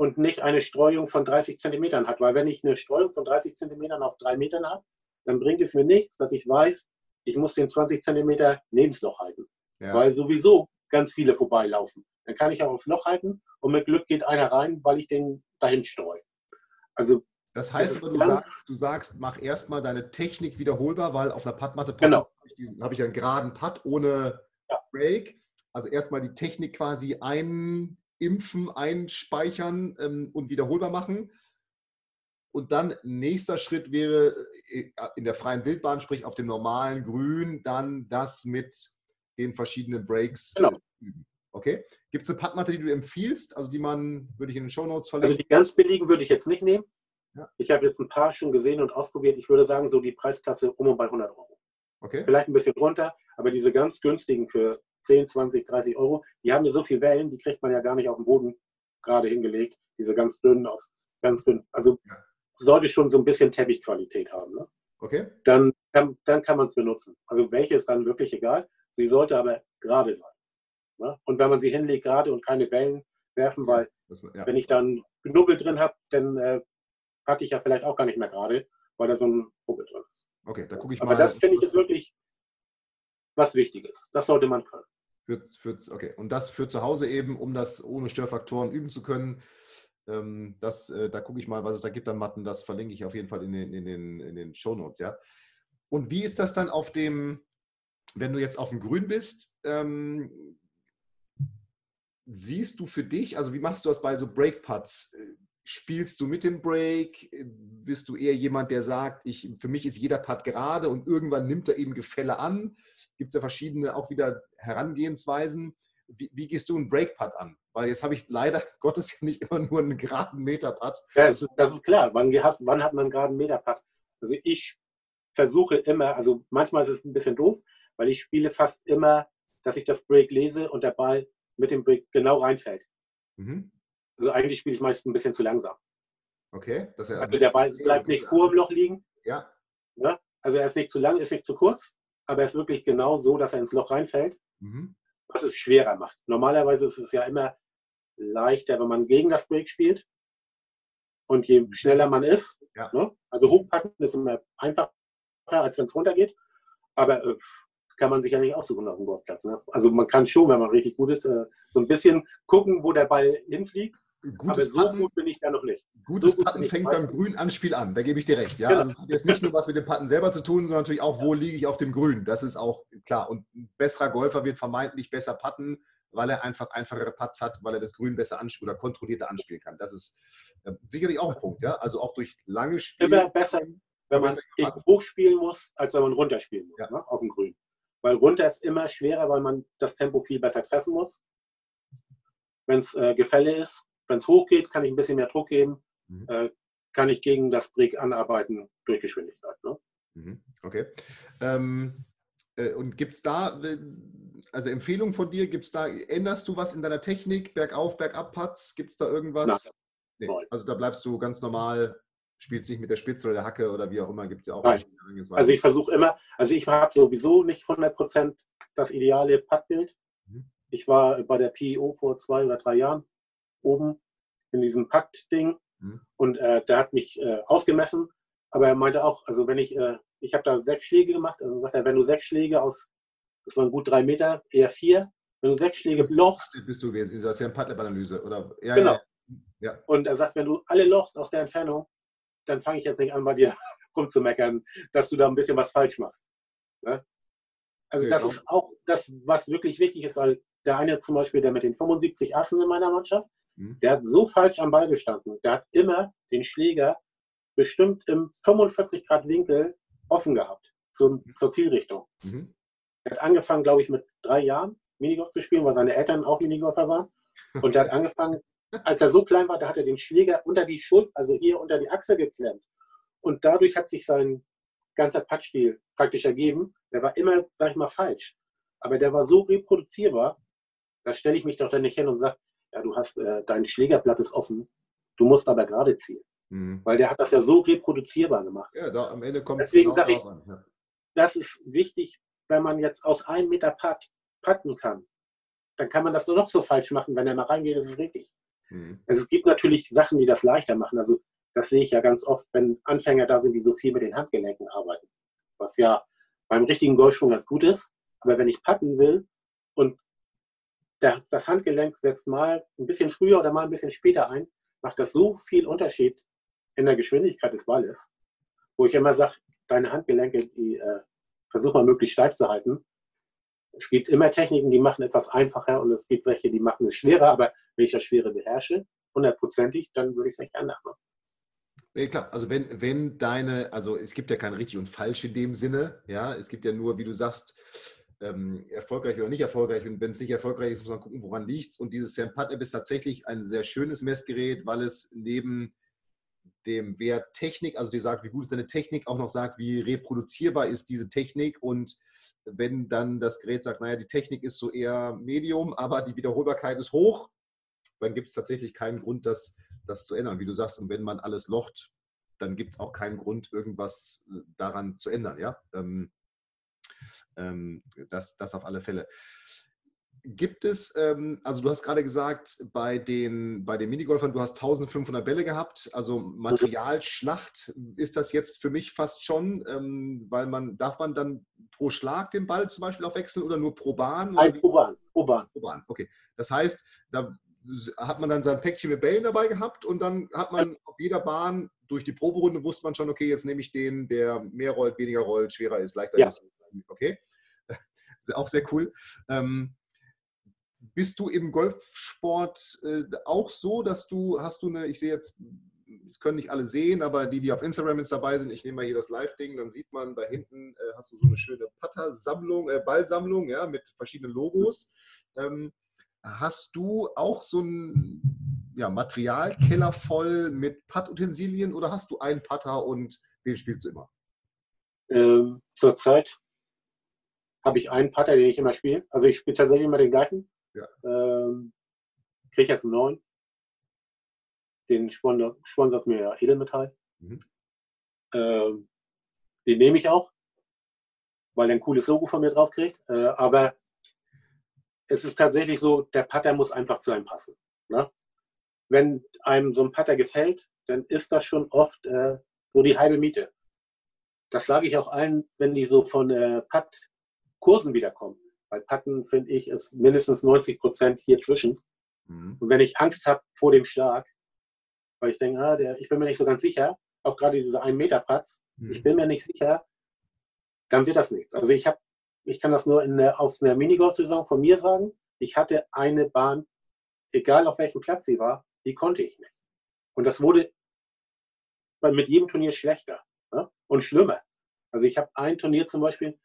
[SPEAKER 2] und nicht eine Streuung von 30 Zentimetern hat. Weil wenn ich eine Streuung von 30 Zentimetern auf drei Metern habe, dann bringt es mir nichts, dass ich weiß, ich muss den 20 Zentimeter neben das Loch halten. Ja. Weil sowieso ganz viele vorbeilaufen. Dann kann ich auch aufs Loch halten und mit Glück geht einer rein, weil ich den dahin streue.
[SPEAKER 1] Also das heißt, das du, sagst, du sagst, mach erstmal deine Technik wiederholbar, weil auf einer Puttmatte
[SPEAKER 2] genau.
[SPEAKER 1] habe ich, diesen, hab ich einen geraden Putt ohne ja. Break. Also erstmal die Technik quasi einimpfen, einspeichern ähm, und wiederholbar machen. Und dann nächster Schritt wäre äh, in der freien Wildbahn, sprich auf dem normalen Grün, dann das mit den verschiedenen Breaks
[SPEAKER 2] genau.
[SPEAKER 1] üben. Okay. Gibt es eine Puttmatte, die du empfiehlst? Also die man, würde ich in den Show Notes verlinken?
[SPEAKER 2] Also die ganz billigen würde ich jetzt nicht nehmen. Ich habe jetzt ein paar schon gesehen und ausprobiert. Ich würde sagen, so die Preisklasse um und bei 100 Euro.
[SPEAKER 1] Okay.
[SPEAKER 2] Vielleicht ein bisschen drunter, aber diese ganz günstigen für 10, 20, 30 Euro, die haben ja so viel Wellen, die kriegt man ja gar nicht auf dem Boden gerade hingelegt. Diese ganz dünnen aus, ganz dünn. Also ja. sollte schon so ein bisschen Teppichqualität haben. Ne?
[SPEAKER 1] Okay.
[SPEAKER 2] Dann, kann, dann kann man es benutzen. Also welche ist dann wirklich egal. Sie sollte aber gerade sein. Ne? Und wenn man sie hinlegt, gerade und keine Wellen werfen, weil ja. wenn ich dann Knubbel drin habe, dann äh, hatte ich ja vielleicht auch gar nicht mehr gerade, weil da so ein Hubbel drin ist.
[SPEAKER 1] Okay, da gucke ich
[SPEAKER 2] Aber mal. Aber das finde ich ist wirklich was Wichtiges. Das sollte man können.
[SPEAKER 1] Für, für, okay, und das für zu Hause eben, um das ohne Störfaktoren üben zu können. Ähm, das, äh, da gucke ich mal, was es da gibt an Matten. Das verlinke ich auf jeden Fall in den, in den, in den Shownotes, ja. Und wie ist das dann auf dem, wenn du jetzt auf dem Grün bist, ähm, siehst du für dich, also wie machst du das bei so Breakputts? Spielst du mit dem Break? Bist du eher jemand, der sagt, ich, für mich ist jeder Putt gerade und irgendwann nimmt er eben Gefälle an? Gibt es ja verschiedene auch wieder Herangehensweisen. Wie, wie gehst du einen Break-Putt an? Weil jetzt habe ich leider Gottes nicht immer nur einen geraden Meter-Putt.
[SPEAKER 2] Ja, das ist, das ist klar. Wann, wann hat man einen geraden Meter-Putt? Also ich versuche immer, also manchmal ist es ein bisschen doof, weil ich spiele fast immer, dass ich das Break lese und der Ball mit dem Break genau reinfällt. Mhm. Also eigentlich spiele ich meist ein bisschen zu langsam.
[SPEAKER 1] Okay.
[SPEAKER 2] also der Ball bleibt nicht vor dem Loch liegen.
[SPEAKER 1] Ja.
[SPEAKER 2] ja. Also er ist nicht zu lang, ist nicht zu kurz, aber er ist wirklich genau so, dass er ins Loch reinfällt, mhm. was es schwerer macht. Normalerweise ist es ja immer leichter, wenn man gegen das Break spielt. Und je mhm. schneller man ist,
[SPEAKER 1] ja.
[SPEAKER 2] ne? also hochpacken ist immer einfacher, als wenn es runtergeht. Aber äh, kann man sich ja nicht aussuchen auf dem Golfplatz. Ne? Also man kann schon, wenn man richtig gut ist, äh, so ein bisschen gucken, wo der Ball hinfliegt.
[SPEAKER 1] Gutes
[SPEAKER 2] aber so Patten, gut bin ich da noch nicht.
[SPEAKER 1] Gutes
[SPEAKER 2] so gut
[SPEAKER 1] Patten fängt beim grünen Anspiel an, da gebe ich dir recht. Ja? Genau. Also es hat jetzt nicht nur was mit dem Patten selber zu tun, sondern natürlich auch, wo liege ich auf dem Grün. Das ist auch klar. Und ein besserer Golfer wird vermeintlich besser patten, weil er einfach einfachere Putts hat, weil er das Grün besser anspielen oder kontrollierter anspielen kann. Das ist äh, sicherlich auch ein Punkt. Ja? Also auch durch lange Spiele.
[SPEAKER 2] Immer besser, wenn man hoch spielen muss, als wenn man runter spielen muss ja. ne? auf dem Grün. Weil runter ist immer schwerer, weil man das Tempo viel besser treffen muss. Wenn es äh, Gefälle ist, wenn es hoch geht, kann ich ein bisschen mehr Druck geben, mhm. äh, kann ich gegen das Break anarbeiten durch Geschwindigkeit. Ne?
[SPEAKER 1] Mhm. Okay. Ähm, äh, und gibt es da, also Empfehlung von dir, gibt es da, änderst du was in deiner Technik, bergauf, bergab Putts? Gibt es da irgendwas? Nee. Also da bleibst du ganz normal spielst nicht mit der Spitze oder der Hacke oder wie auch immer, gibt es ja auch.
[SPEAKER 2] Also ich versuche immer, also ich habe sowieso nicht 100% das ideale Puttbild. Mhm. Ich war bei der PIO vor zwei oder drei Jahren oben in diesem Pakt-Ding mhm. und äh, der hat mich äh, ausgemessen, aber er meinte auch, also wenn ich, äh, ich habe da sechs Schläge gemacht, also sagt er, wenn du sechs Schläge aus, das waren gut drei Meter, eher vier, wenn du sechs Schläge lochst.
[SPEAKER 1] Bist du gewesen, das ist ja eine Putlab-Analyse, oder?
[SPEAKER 2] Ja, genau. Ja. Und er sagt, wenn du alle lochst aus der Entfernung, dann fange ich jetzt nicht an, bei dir rumzumeckern, dass du da ein bisschen was falsch machst. Ne? Also okay, das ist auch das, was wirklich wichtig ist, weil der eine zum Beispiel, der mit den 75 Assen in meiner Mannschaft. Der hat so falsch am Ball gestanden. Der hat immer den Schläger bestimmt im 45 Grad Winkel offen gehabt zum, mhm. zur Zielrichtung. Mhm. Er hat angefangen, glaube ich, mit drei Jahren Minigolf zu spielen, weil seine Eltern auch Minigolfer waren. Und er hat angefangen, als er so klein war, da hat er den Schläger unter die Schuld, also hier unter die Achse geklemmt. Und dadurch hat sich sein ganzer Pattstil praktisch ergeben. Der war immer, sag ich mal, falsch. Aber der war so reproduzierbar, da stelle ich mich doch dann nicht hin und sage, ja, du hast, äh, dein Schlägerblatt ist offen, du musst aber gerade ziehen. Mhm. Weil der hat das ja so reproduzierbar gemacht.
[SPEAKER 1] Ja, da am Ende kommt
[SPEAKER 2] Deswegen sage ich, ja. das ist wichtig, wenn man jetzt aus einem Meter Putt patten kann, dann kann man das nur noch so falsch machen. Wenn er mal reingeht, ist es richtig. Mhm. Also es gibt natürlich Sachen, die das leichter machen. Also das sehe ich ja ganz oft, wenn Anfänger da sind, die so viel mit den Handgelenken arbeiten. Was ja beim richtigen Golfschwung ganz gut ist. Aber wenn ich patten will und das Handgelenk setzt mal ein bisschen früher oder mal ein bisschen später ein, macht das so viel Unterschied in der Geschwindigkeit des Balles, wo ich immer sage, deine Handgelenke, die äh, versuch mal möglichst steif zu halten. Es gibt immer Techniken, die machen etwas einfacher und es gibt welche, die machen es schwerer, aber wenn ich das Schwere beherrsche, hundertprozentig, dann würde ich es echt anders machen.
[SPEAKER 1] Ja, klar, also wenn, wenn deine, also es gibt ja kein richtig und falsch in dem Sinne, ja, es gibt ja nur, wie du sagst, ähm, erfolgreich oder nicht erfolgreich. Und wenn es nicht erfolgreich ist, muss man gucken, woran liegt es. Und dieses Sampat App ist tatsächlich ein sehr schönes Messgerät, weil es neben dem Wert Technik, also die sagt, wie gut ist deine Technik, auch noch sagt, wie reproduzierbar ist diese Technik. Und wenn dann das Gerät sagt, naja, die Technik ist so eher Medium, aber die Wiederholbarkeit ist hoch, dann gibt es tatsächlich keinen Grund, das, das zu ändern. Wie du sagst, und wenn man alles locht, dann gibt es auch keinen Grund, irgendwas äh, daran zu ändern. Ja? Ähm, ähm, das, das auf alle Fälle. Gibt es, ähm, also du hast gerade gesagt, bei den, bei den Minigolfern, du hast 1500 Bälle gehabt, also Materialschlacht ist das jetzt für mich fast schon, ähm, weil man, darf man dann pro Schlag den Ball zum Beispiel auch wechseln oder nur pro Bahn?
[SPEAKER 2] Nein, pro Bahn.
[SPEAKER 1] Pro Bahn. Pro Bahn, okay. Das heißt, da hat man dann sein Päckchen mit Bällen dabei gehabt und dann hat man auf jeder Bahn durch die Proberunde wusste man schon, okay, jetzt nehme ich den, der mehr rollt, weniger rollt, schwerer ist, leichter ja. ist. Okay. auch sehr cool. Ähm, bist du im Golfsport äh, auch so, dass du, hast du eine, ich sehe jetzt, das können nicht alle sehen, aber die, die auf Instagram jetzt dabei sind, ich nehme mal hier das Live-Ding, dann sieht man da hinten, äh, hast du so eine schöne Putter-Sammlung, äh, Ballsammlung, ja, mit verschiedenen Logos. Ähm, hast du auch so ein ja, Materialkeller voll mit Putt-Utensilien oder hast du einen Putter und den spielst du immer?
[SPEAKER 2] Ähm, zurzeit habe ich einen Putter, den ich immer spiele. Also ich spiele tatsächlich immer den gleichen. Ja. Ähm, Kriege jetzt einen neuen. Den sponsort mir ja Edelmetall. Mhm. Ähm, den nehme ich auch, weil er ein cooles Logo von mir drauf kriegt. Äh, aber es ist tatsächlich so, der Putter muss einfach zu einem passen. Ne? Wenn einem so ein Putter gefällt, dann ist das schon oft äh, so die halbe Miete. Das sage ich auch allen, wenn die so von äh, Putt Kursen wiederkommen. Bei Patten finde ich, ist mindestens 90 Prozent hier zwischen. Mhm. Und wenn ich Angst habe vor dem Schlag, weil ich denke, ah, der, ich bin mir nicht so ganz sicher, auch gerade diese 1 Meter Patz, mhm. ich bin mir nicht sicher, dann wird das nichts. Also ich habe, ich kann das nur in der, aus einer Minigolf-Saison von mir sagen, ich hatte eine Bahn, egal auf welchem Platz sie war, die konnte ich nicht. Und das wurde mit jedem Turnier schlechter ne? und schlimmer. Also ich habe ein Turnier zum Beispiel,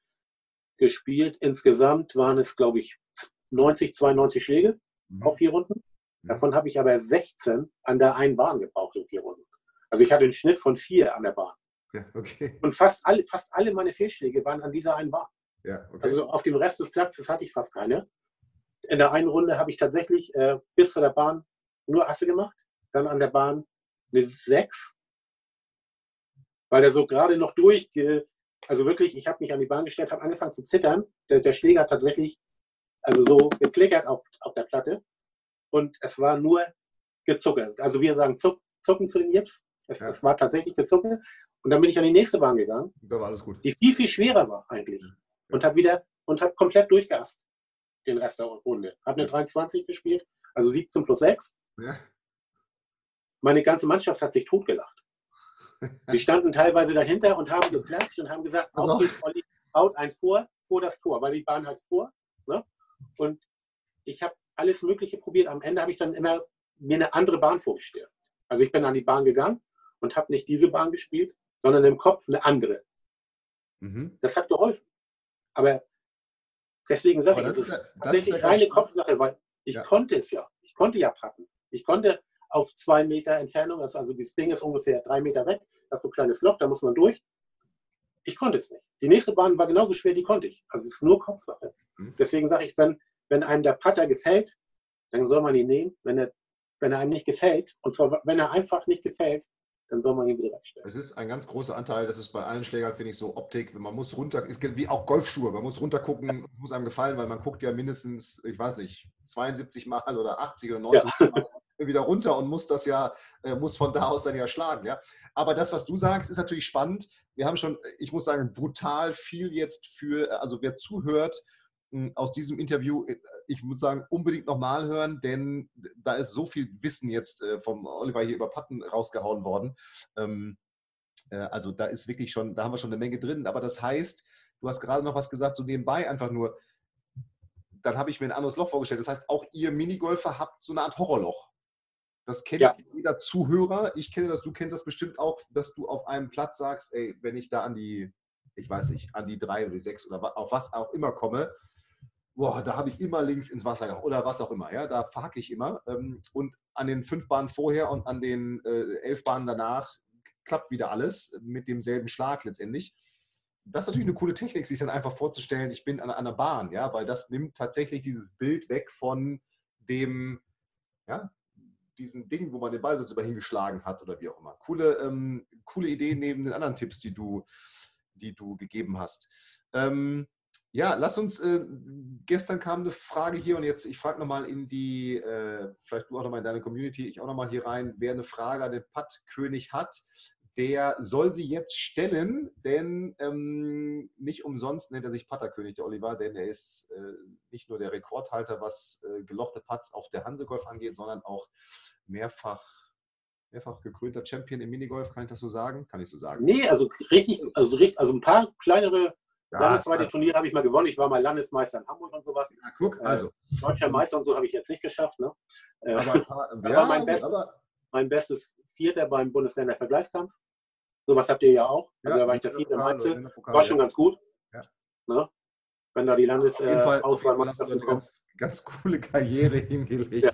[SPEAKER 2] gespielt. Insgesamt waren es, glaube ich, 90, 92 Schläge mhm. auf vier Runden. Mhm. Davon habe ich aber 16 an der einen Bahn gebraucht in vier Runden. Also ich hatte einen Schnitt von vier an der Bahn. Ja, okay. Und fast alle, fast alle meine Fehlschläge waren an dieser einen Bahn. Ja, okay. Also auf dem Rest des Platzes hatte ich fast keine. In der einen Runde habe ich tatsächlich äh, bis zu der Bahn nur Asse gemacht. Dann an der Bahn eine 6, weil er so gerade noch durch, also wirklich, ich habe mich an die Bahn gestellt, habe angefangen zu zittern. Der, der Schläger hat tatsächlich also so geklickert auf, auf der Platte. Und es war nur gezuckelt. Also wir sagen Zuck, Zucken zu den Jips. Es, ja. es, war tatsächlich gezuckelt. Und dann bin ich an die nächste Bahn gegangen.
[SPEAKER 1] Da war alles gut.
[SPEAKER 2] Die viel, viel schwerer war eigentlich. Ja. Und habe wieder und habe komplett durchgeast den Rest der Runde. Habe eine 23 gespielt, also 17 plus 6. Ja. Meine ganze Mannschaft hat sich totgelacht. Sie standen teilweise dahinter und haben geklatscht und haben gesagt, also. auf geht's, Olli, haut ein vor, vor das Tor, weil die Bahn heißt vor. Ne? Und ich habe alles Mögliche probiert. Am Ende habe ich dann immer mir eine andere Bahn vorgestellt. Also ich bin an die Bahn gegangen und habe nicht diese Bahn gespielt, sondern im Kopf eine andere. Mhm. Das hat geholfen. Aber deswegen sage ich, es ist, ist tatsächlich ist reine Kopfsache, weil ich ja. konnte es ja. Ich konnte ja packen. Ich konnte auf zwei Meter Entfernung. Also, also das Ding ist ungefähr drei Meter weg. Das ist so ein kleines Loch, da muss man durch. Ich konnte es nicht. Die nächste Bahn war genauso schwer, die konnte ich. Also es ist nur Kopfsache. Mhm. Deswegen sage ich, wenn, wenn einem der Putter gefällt, dann soll man ihn nehmen. Wenn er, wenn er einem nicht gefällt, und zwar wenn er einfach nicht gefällt, dann soll man ihn wieder wegstellen.
[SPEAKER 1] Es ist ein ganz großer Anteil, das ist bei allen Schlägern, finde ich, so Optik. Man muss runter, ist wie auch Golfschuhe, man muss runter gucken, muss einem gefallen, weil man guckt ja mindestens, ich weiß nicht, 72 Mal oder 80 oder 90 ja. Mal wieder runter und muss das ja, äh, muss von da aus dann ja schlagen, ja. Aber das, was du sagst, ist natürlich spannend. Wir haben schon, ich muss sagen, brutal viel jetzt für, also wer zuhört hm, aus diesem Interview, äh, ich muss sagen, unbedingt nochmal hören, denn da ist so viel Wissen jetzt äh, vom Oliver hier über Patten rausgehauen worden. Ähm, äh, also da ist wirklich schon, da haben wir schon eine Menge drin. Aber das heißt, du hast gerade noch was gesagt, so nebenbei einfach nur, dann habe ich mir ein anderes Loch vorgestellt. Das heißt, auch ihr Minigolfer habt so eine Art Horrorloch. Das kennt ja. jeder Zuhörer. Ich kenne das, du kennst das bestimmt auch, dass du auf einem Platz sagst, ey, wenn ich da an die, ich weiß nicht, an die drei oder die sechs oder auf was auch immer komme, boah, da habe ich immer links ins Wasser gehauen oder was auch immer. Ja, da fahre ich immer. Ähm, und an den fünf Bahnen vorher und an den äh, elf Bahnen danach klappt wieder alles mit demselben Schlag letztendlich. Das ist natürlich eine coole Technik, sich dann einfach vorzustellen, ich bin an einer Bahn, ja, weil das nimmt tatsächlich dieses Bild weg von dem, ja, diesem Ding, wo man den Ball so hingeschlagen hat oder wie auch immer. Coole, ähm, coole Idee neben den anderen Tipps, die du, die du gegeben hast. Ähm, ja, lass uns, äh, gestern kam eine Frage hier und jetzt, ich frage nochmal in die, äh, vielleicht du auch nochmal in deine Community, ich auch nochmal hier rein, wer eine Frage an den Putt-König hat, der soll sie jetzt stellen, denn ähm, nicht umsonst nennt er sich Putterkönig, der Oliver, denn er ist äh, nicht nur der Rekordhalter, was äh, gelochte Putts auf der Hansegolf angeht, sondern auch mehrfach, mehrfach gekrönter Champion im Minigolf, kann ich das so sagen? Kann ich so sagen?
[SPEAKER 2] Nee, also richtig, also, richtig, also ein paar kleinere ja, landesweite Turniere habe ich mal gewonnen. Ich war mal Landesmeister in Hamburg und sowas.
[SPEAKER 1] Ja, guck, äh, also.
[SPEAKER 2] Äh, Deutscher Meister und so habe ich jetzt nicht geschafft. Ne?
[SPEAKER 1] Äh, aber, ja,
[SPEAKER 2] mein, Best, aber, mein bestes Vierter beim Bundesländer-Vergleichskampf. Sowas habt ihr ja auch. Also da war ich der Vierte im Einzel. War schon ganz gut. Ne? Wenn da die Landesauswahl
[SPEAKER 1] macht. Eine ganz, ganz coole Karriere hingelegt.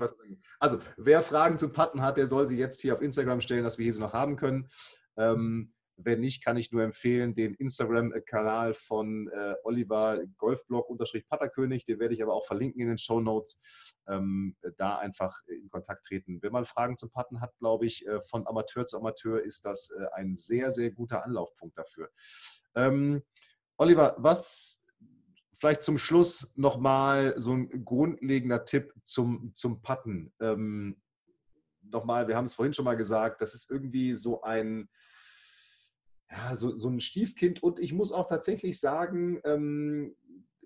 [SPEAKER 1] Also, wer Fragen zu Patten hat, der soll sie jetzt hier auf Instagram stellen, dass wir hier sie noch haben können. Ähm, wenn nicht, kann ich nur empfehlen, den Instagram-Kanal von äh, Oliver Golfblog unterstrich Patterkönig, den werde ich aber auch verlinken in den Show Notes. Ähm, da einfach in Kontakt treten. Wenn man Fragen zum Patten hat, glaube ich, äh, von Amateur zu Amateur ist das äh, ein sehr, sehr guter Anlaufpunkt dafür. Ähm, Oliver, was vielleicht zum Schluss nochmal so ein grundlegender Tipp zum, zum Patten. Ähm, nochmal, wir haben es vorhin schon mal gesagt, das ist irgendwie so ein ja, so, so ein Stiefkind. Und ich muss auch tatsächlich sagen, ähm,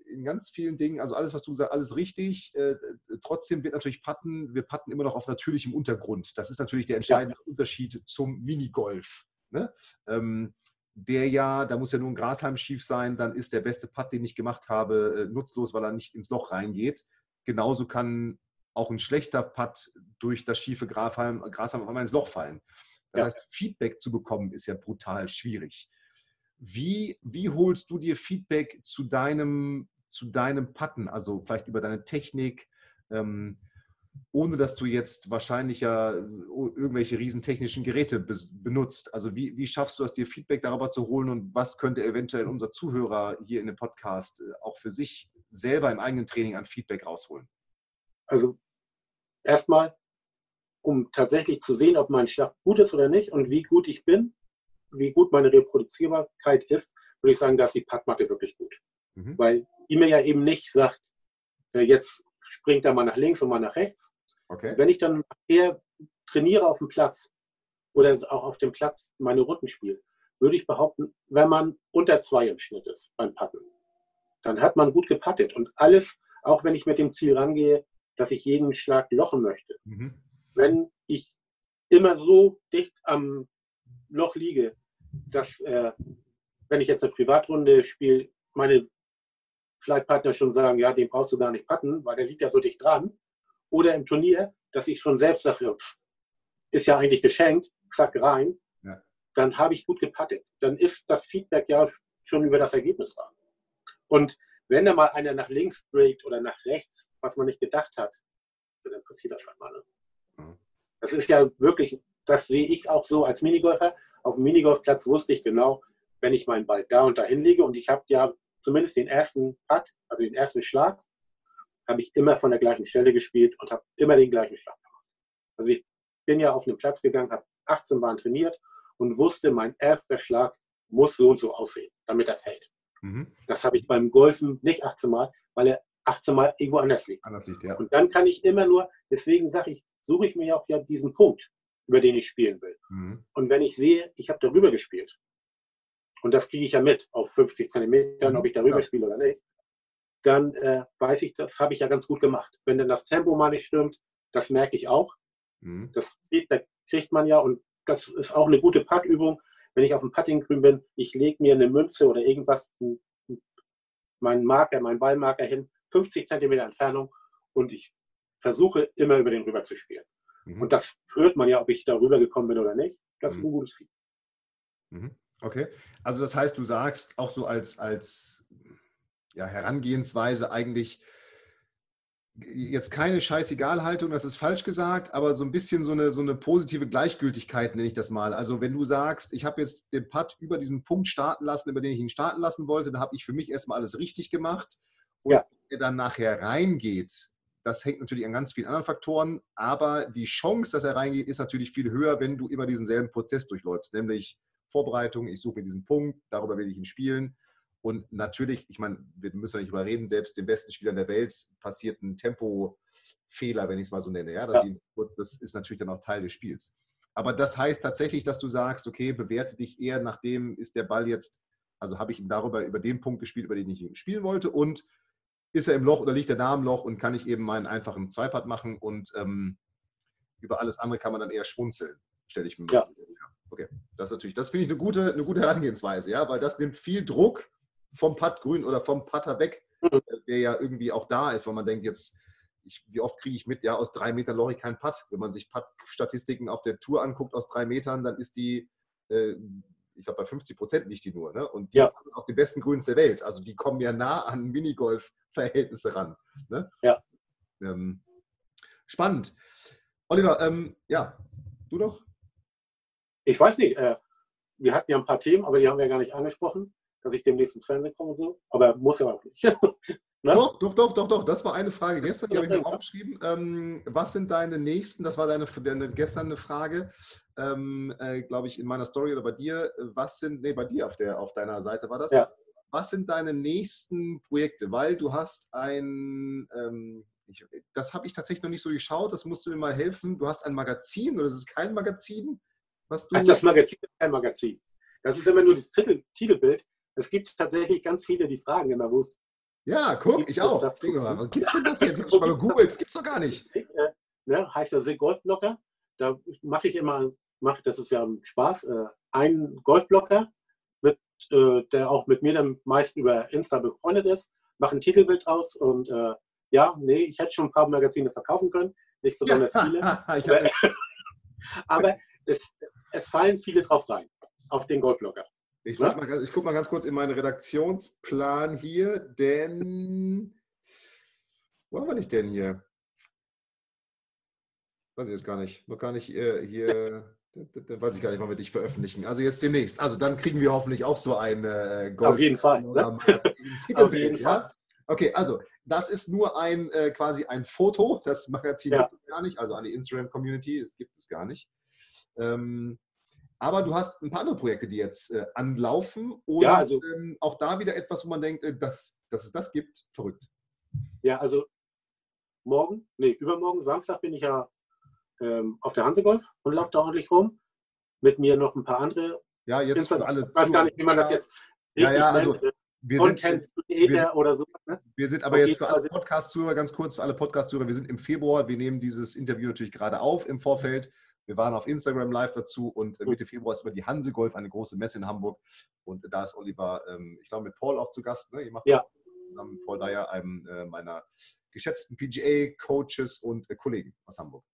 [SPEAKER 1] in ganz vielen Dingen, also alles, was du sagst, alles richtig. Äh, trotzdem wird natürlich Patten, wir patten immer noch auf natürlichem Untergrund. Das ist natürlich der entscheidende ja. Unterschied zum Minigolf. Ne? Ähm, der ja, da muss ja nur ein Grashalm schief sein, dann ist der beste Putt, den ich gemacht habe, äh, nutzlos, weil er nicht ins Loch reingeht. Genauso kann auch ein schlechter Putt durch das schiefe Grashalm, Grashalm auf einmal ins Loch fallen. Das ja. heißt, Feedback zu bekommen ist ja brutal schwierig. Wie, wie holst du dir Feedback zu deinem, zu deinem Patten, also vielleicht über deine Technik, ähm, ohne dass du jetzt wahrscheinlich ja äh, irgendwelche riesentechnischen Geräte be benutzt? Also wie, wie schaffst du es, dir Feedback darüber zu holen und was könnte eventuell unser Zuhörer hier in dem Podcast äh, auch für sich selber im eigenen Training an Feedback rausholen?
[SPEAKER 2] Also erstmal um tatsächlich zu sehen, ob mein Schlag gut ist oder nicht und wie gut ich bin, wie gut meine Reproduzierbarkeit ist, würde ich sagen, da ist die Packmatte wirklich gut. Mhm. Weil die mir ja eben nicht sagt, äh, jetzt springt er mal nach links und mal nach rechts. Okay. Wenn ich dann eher trainiere auf dem Platz oder auch auf dem Platz meine Runden spiele, würde ich behaupten, wenn man unter zwei im Schnitt ist beim Patten, dann hat man gut gepattet. Und alles, auch wenn ich mit dem Ziel rangehe, dass ich jeden Schlag lochen möchte, mhm wenn ich immer so dicht am Loch liege, dass, äh, wenn ich jetzt eine Privatrunde spiele, meine Flightpartner schon sagen, ja, den brauchst du gar nicht patten, weil der liegt ja so dicht dran. Oder im Turnier, dass ich schon selbst sage, ist ja eigentlich geschenkt, zack rein, ja. dann habe ich gut gepattet. Dann ist das Feedback ja schon über das Ergebnis da. Und wenn da mal einer nach links breakt oder nach rechts, was man nicht gedacht hat, dann passiert das halt mal. Ne? Das ist ja wirklich, das sehe ich auch so als Minigolfer. Auf dem Minigolfplatz wusste ich genau, wenn ich meinen Ball da und da hinlege und ich habe ja zumindest den ersten Putt, also den ersten Schlag, habe ich immer von der gleichen Stelle gespielt und habe immer den gleichen Schlag gemacht. Also ich bin ja auf einen Platz gegangen, habe 18 Bahnen trainiert und wusste, mein erster Schlag muss so und so aussehen, damit er fällt. Mhm. Das habe ich beim Golfen nicht 18 Mal, weil er 18 Mal irgendwo anders liegt. Anders liegt ja. Und dann kann ich immer nur, deswegen sage ich, suche ich mir auch ja diesen Punkt, über den ich spielen will. Mhm. Und wenn ich sehe, ich habe darüber gespielt, und das kriege ich ja mit auf 50 Zentimetern, mhm. ob ich darüber ja. spiele oder nicht, dann äh, weiß ich, das habe ich ja ganz gut gemacht. Wenn dann das Tempo mal nicht stimmt, das merke ich auch. Mhm. Das Feedback kriegt man ja und das ist auch eine gute Puttübung. Wenn ich auf dem Puttinggrün bin, ich lege mir eine Münze oder irgendwas, meinen Marker, meinen Ballmarker hin, 50 Zentimeter Entfernung und ich versuche immer über den rüber zu spielen. Mhm. Und das hört man ja, ob ich darüber gekommen bin oder nicht. Das mhm. ist ein gutes Feedback.
[SPEAKER 1] Mhm. Okay, also das heißt, du sagst auch so als, als ja, Herangehensweise eigentlich jetzt keine Scheißegalhaltung, das ist falsch gesagt, aber so ein bisschen so eine, so eine positive Gleichgültigkeit nenne ich das mal. Also wenn du sagst, ich habe jetzt den Putt über diesen Punkt starten lassen, über den ich ihn starten lassen wollte, dann habe ich für mich erstmal alles richtig gemacht. Und ja. er dann nachher reingeht, das hängt natürlich an ganz vielen anderen Faktoren, aber die Chance, dass er reingeht, ist natürlich viel höher, wenn du immer diesen selben Prozess durchläufst, nämlich Vorbereitung, ich suche mir diesen Punkt, darüber will ich ihn spielen. Und natürlich, ich meine, wir müssen nicht überreden, selbst den besten Spielern der Welt passiert ein Tempofehler, wenn ich es mal so nenne. Ja? Das, ja. das ist natürlich dann auch Teil des Spiels. Aber das heißt tatsächlich, dass du sagst, okay, bewerte dich eher nach dem, ist der Ball jetzt, also habe ich ihn darüber über den Punkt gespielt, über den ich ihn spielen wollte und ist er im Loch oder liegt er da im Loch und kann ich eben meinen einfachen Zweipart machen und ähm, über alles andere kann man dann eher schmunzeln, stelle ich mir ja. Okay, das ist natürlich, das finde ich eine gute, eine gute Herangehensweise, ja, weil das nimmt viel Druck vom Putt grün oder vom Putter weg, mhm. der ja irgendwie auch da ist, weil man denkt jetzt, ich, wie oft kriege ich mit, ja, aus drei Metern loche ich keinen Putt. Wenn man sich Putt-Statistiken auf der Tour anguckt aus drei Metern, dann ist die äh, ich glaube, bei 50 Prozent liegt die nur. Ne? Und die ja. haben auch die besten Grüns der Welt. Also die kommen ja nah an Minigolf-Verhältnisse ran. Ne?
[SPEAKER 2] Ja.
[SPEAKER 1] Ähm, spannend. Oliver, ähm, ja, du noch?
[SPEAKER 2] Ich weiß nicht. Äh, wir hatten ja ein paar Themen, aber die haben wir gar nicht angesprochen, dass ich demnächst ins Fernsehen komme und so. Aber muss ja auch nicht.
[SPEAKER 1] Ne? Doch, doch, doch, doch, doch. Das war eine Frage gestern, die habe ich mir aufgeschrieben. Ähm, was sind deine nächsten, das war deine, deine gestern eine Frage, ähm, äh, glaube ich, in meiner Story oder bei dir. Was sind, nee, bei dir auf, der, auf deiner Seite war das. Ja. Was sind deine nächsten Projekte? Weil du hast ein, ähm, ich, das habe ich tatsächlich noch nicht so geschaut, das musst du mir mal helfen. Du hast ein Magazin oder ist es kein Magazin?
[SPEAKER 2] Was du Ach, das Magazin ist kein Magazin. Das ist immer nur das Titel, Titelbild. Es gibt tatsächlich ganz viele, die fragen immer, wo ist
[SPEAKER 1] ja, guck, ich auch. Das Was gibt's denn das jetzt? Ich mal gegoogelt, das gibt's doch gar nicht.
[SPEAKER 2] Äh, ne, heißt ja See Golfblocker. Da mache ich immer, mach, das ist ja Spaß, äh, einen Golfblocker, mit, äh, der auch mit mir dann meist über Insta befreundet ist, mache ein Titelbild aus und äh, ja, nee, ich hätte schon ein paar Magazine verkaufen können, nicht besonders ja, viele. aber, aber es, es fallen viele drauf rein, auf den Golfblocker.
[SPEAKER 1] Ich, sag mal, ich gucke mal ganz kurz in meinen Redaktionsplan hier, denn. Wo haben wir dich denn hier? Weiß ich jetzt gar nicht. Noch gar nicht äh, hier. Dann weiß ich gar nicht, wann wir dich veröffentlichen. Also jetzt demnächst. Also dann kriegen wir hoffentlich auch so ein
[SPEAKER 2] äh, Golf Auf jeden Fall. Ne?
[SPEAKER 1] Auf jeden ja? Fall. Okay, also das ist nur ein äh, quasi ein Foto. Das Magazin ja. gibt es gar nicht. Also an die Instagram-Community, es gibt es gar nicht. Ähm, aber du hast ein paar andere Projekte, die jetzt äh, anlaufen. Und ja, also, ähm, auch da wieder etwas, wo man denkt, äh, dass, dass es das gibt, verrückt.
[SPEAKER 2] Ja, also morgen, nee, übermorgen, Samstag bin ich ja ähm, auf der Hansegolf und laufe da ordentlich rum. Mit mir noch ein paar andere.
[SPEAKER 1] Ja, jetzt für alle.
[SPEAKER 2] Ich weiß gar nicht, wie man das jetzt
[SPEAKER 1] ja, ja, also, nennt. Wir
[SPEAKER 2] Content
[SPEAKER 1] sind, wir oder so. Ne? Wir sind aber auf jetzt für alle Podcast-Zuhörer, ganz kurz für alle Podcast-Zuhörer, wir sind im Februar, wir nehmen dieses Interview natürlich gerade auf im Vorfeld. Wir waren auf Instagram live dazu und Mitte Februar ist immer die Hanse Golf, eine große Messe in Hamburg. Und da ist Oliver, ähm, ich glaube, mit Paul auch zu Gast. Ne?
[SPEAKER 2] Ihr macht ja.
[SPEAKER 1] zusammen mit Paul Dyer, einem äh, meiner geschätzten PGA-Coaches und äh, Kollegen aus Hamburg.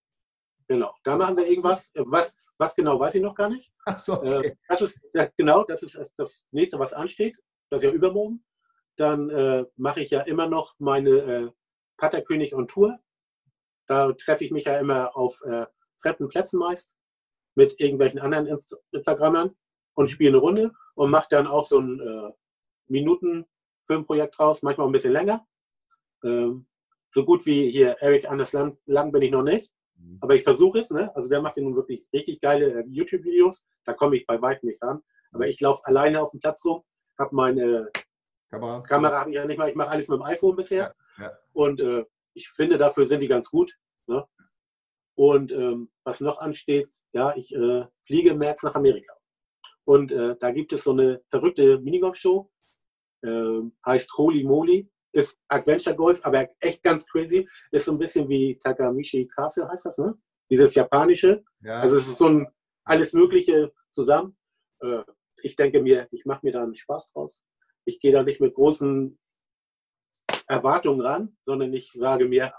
[SPEAKER 2] Genau, da machen wir irgendwas. Äh, was, was genau, weiß ich noch gar nicht.
[SPEAKER 1] Ach so, okay.
[SPEAKER 2] das ist, genau, das ist das nächste, was ansteht. Das ist ja übermorgen. Dann äh, mache ich ja immer noch meine äh, Patterkönig on Tour. Da treffe ich mich ja immer auf äh, fremden Plätzen meist mit irgendwelchen anderen Inst Instagrammern und spiele eine Runde und mache dann auch so ein äh, Minuten-Filmprojekt draus, manchmal ein bisschen länger. Ähm, so gut wie hier Eric Anders Lang, Lang bin ich noch nicht, mhm. aber ich versuche es. Ne? Also der macht ja nun wirklich richtig geile äh, YouTube-Videos, da komme ich bei weitem nicht ran. Aber ich laufe alleine auf dem Platz rum, habe meine Kamera, Kamera ja nicht mal, ich mache alles mit dem iPhone bisher. Ja, ja. Und äh, ich finde, dafür sind die ganz gut. Ne? Und ähm, was noch ansteht, ja, ich äh, fliege im März nach Amerika. Und äh, da gibt es so eine verrückte Minigolf-Show, äh, heißt Holy Moly, ist Adventure Golf, aber echt ganz crazy. Ist so ein bisschen wie Takamichi Castle, heißt das, ne? Dieses japanische. Ja. Also es ist so ein alles Mögliche zusammen. Äh, ich denke mir, ich mache mir da einen Spaß draus. Ich gehe da nicht mit großen Erwartungen ran, sondern ich sage mir,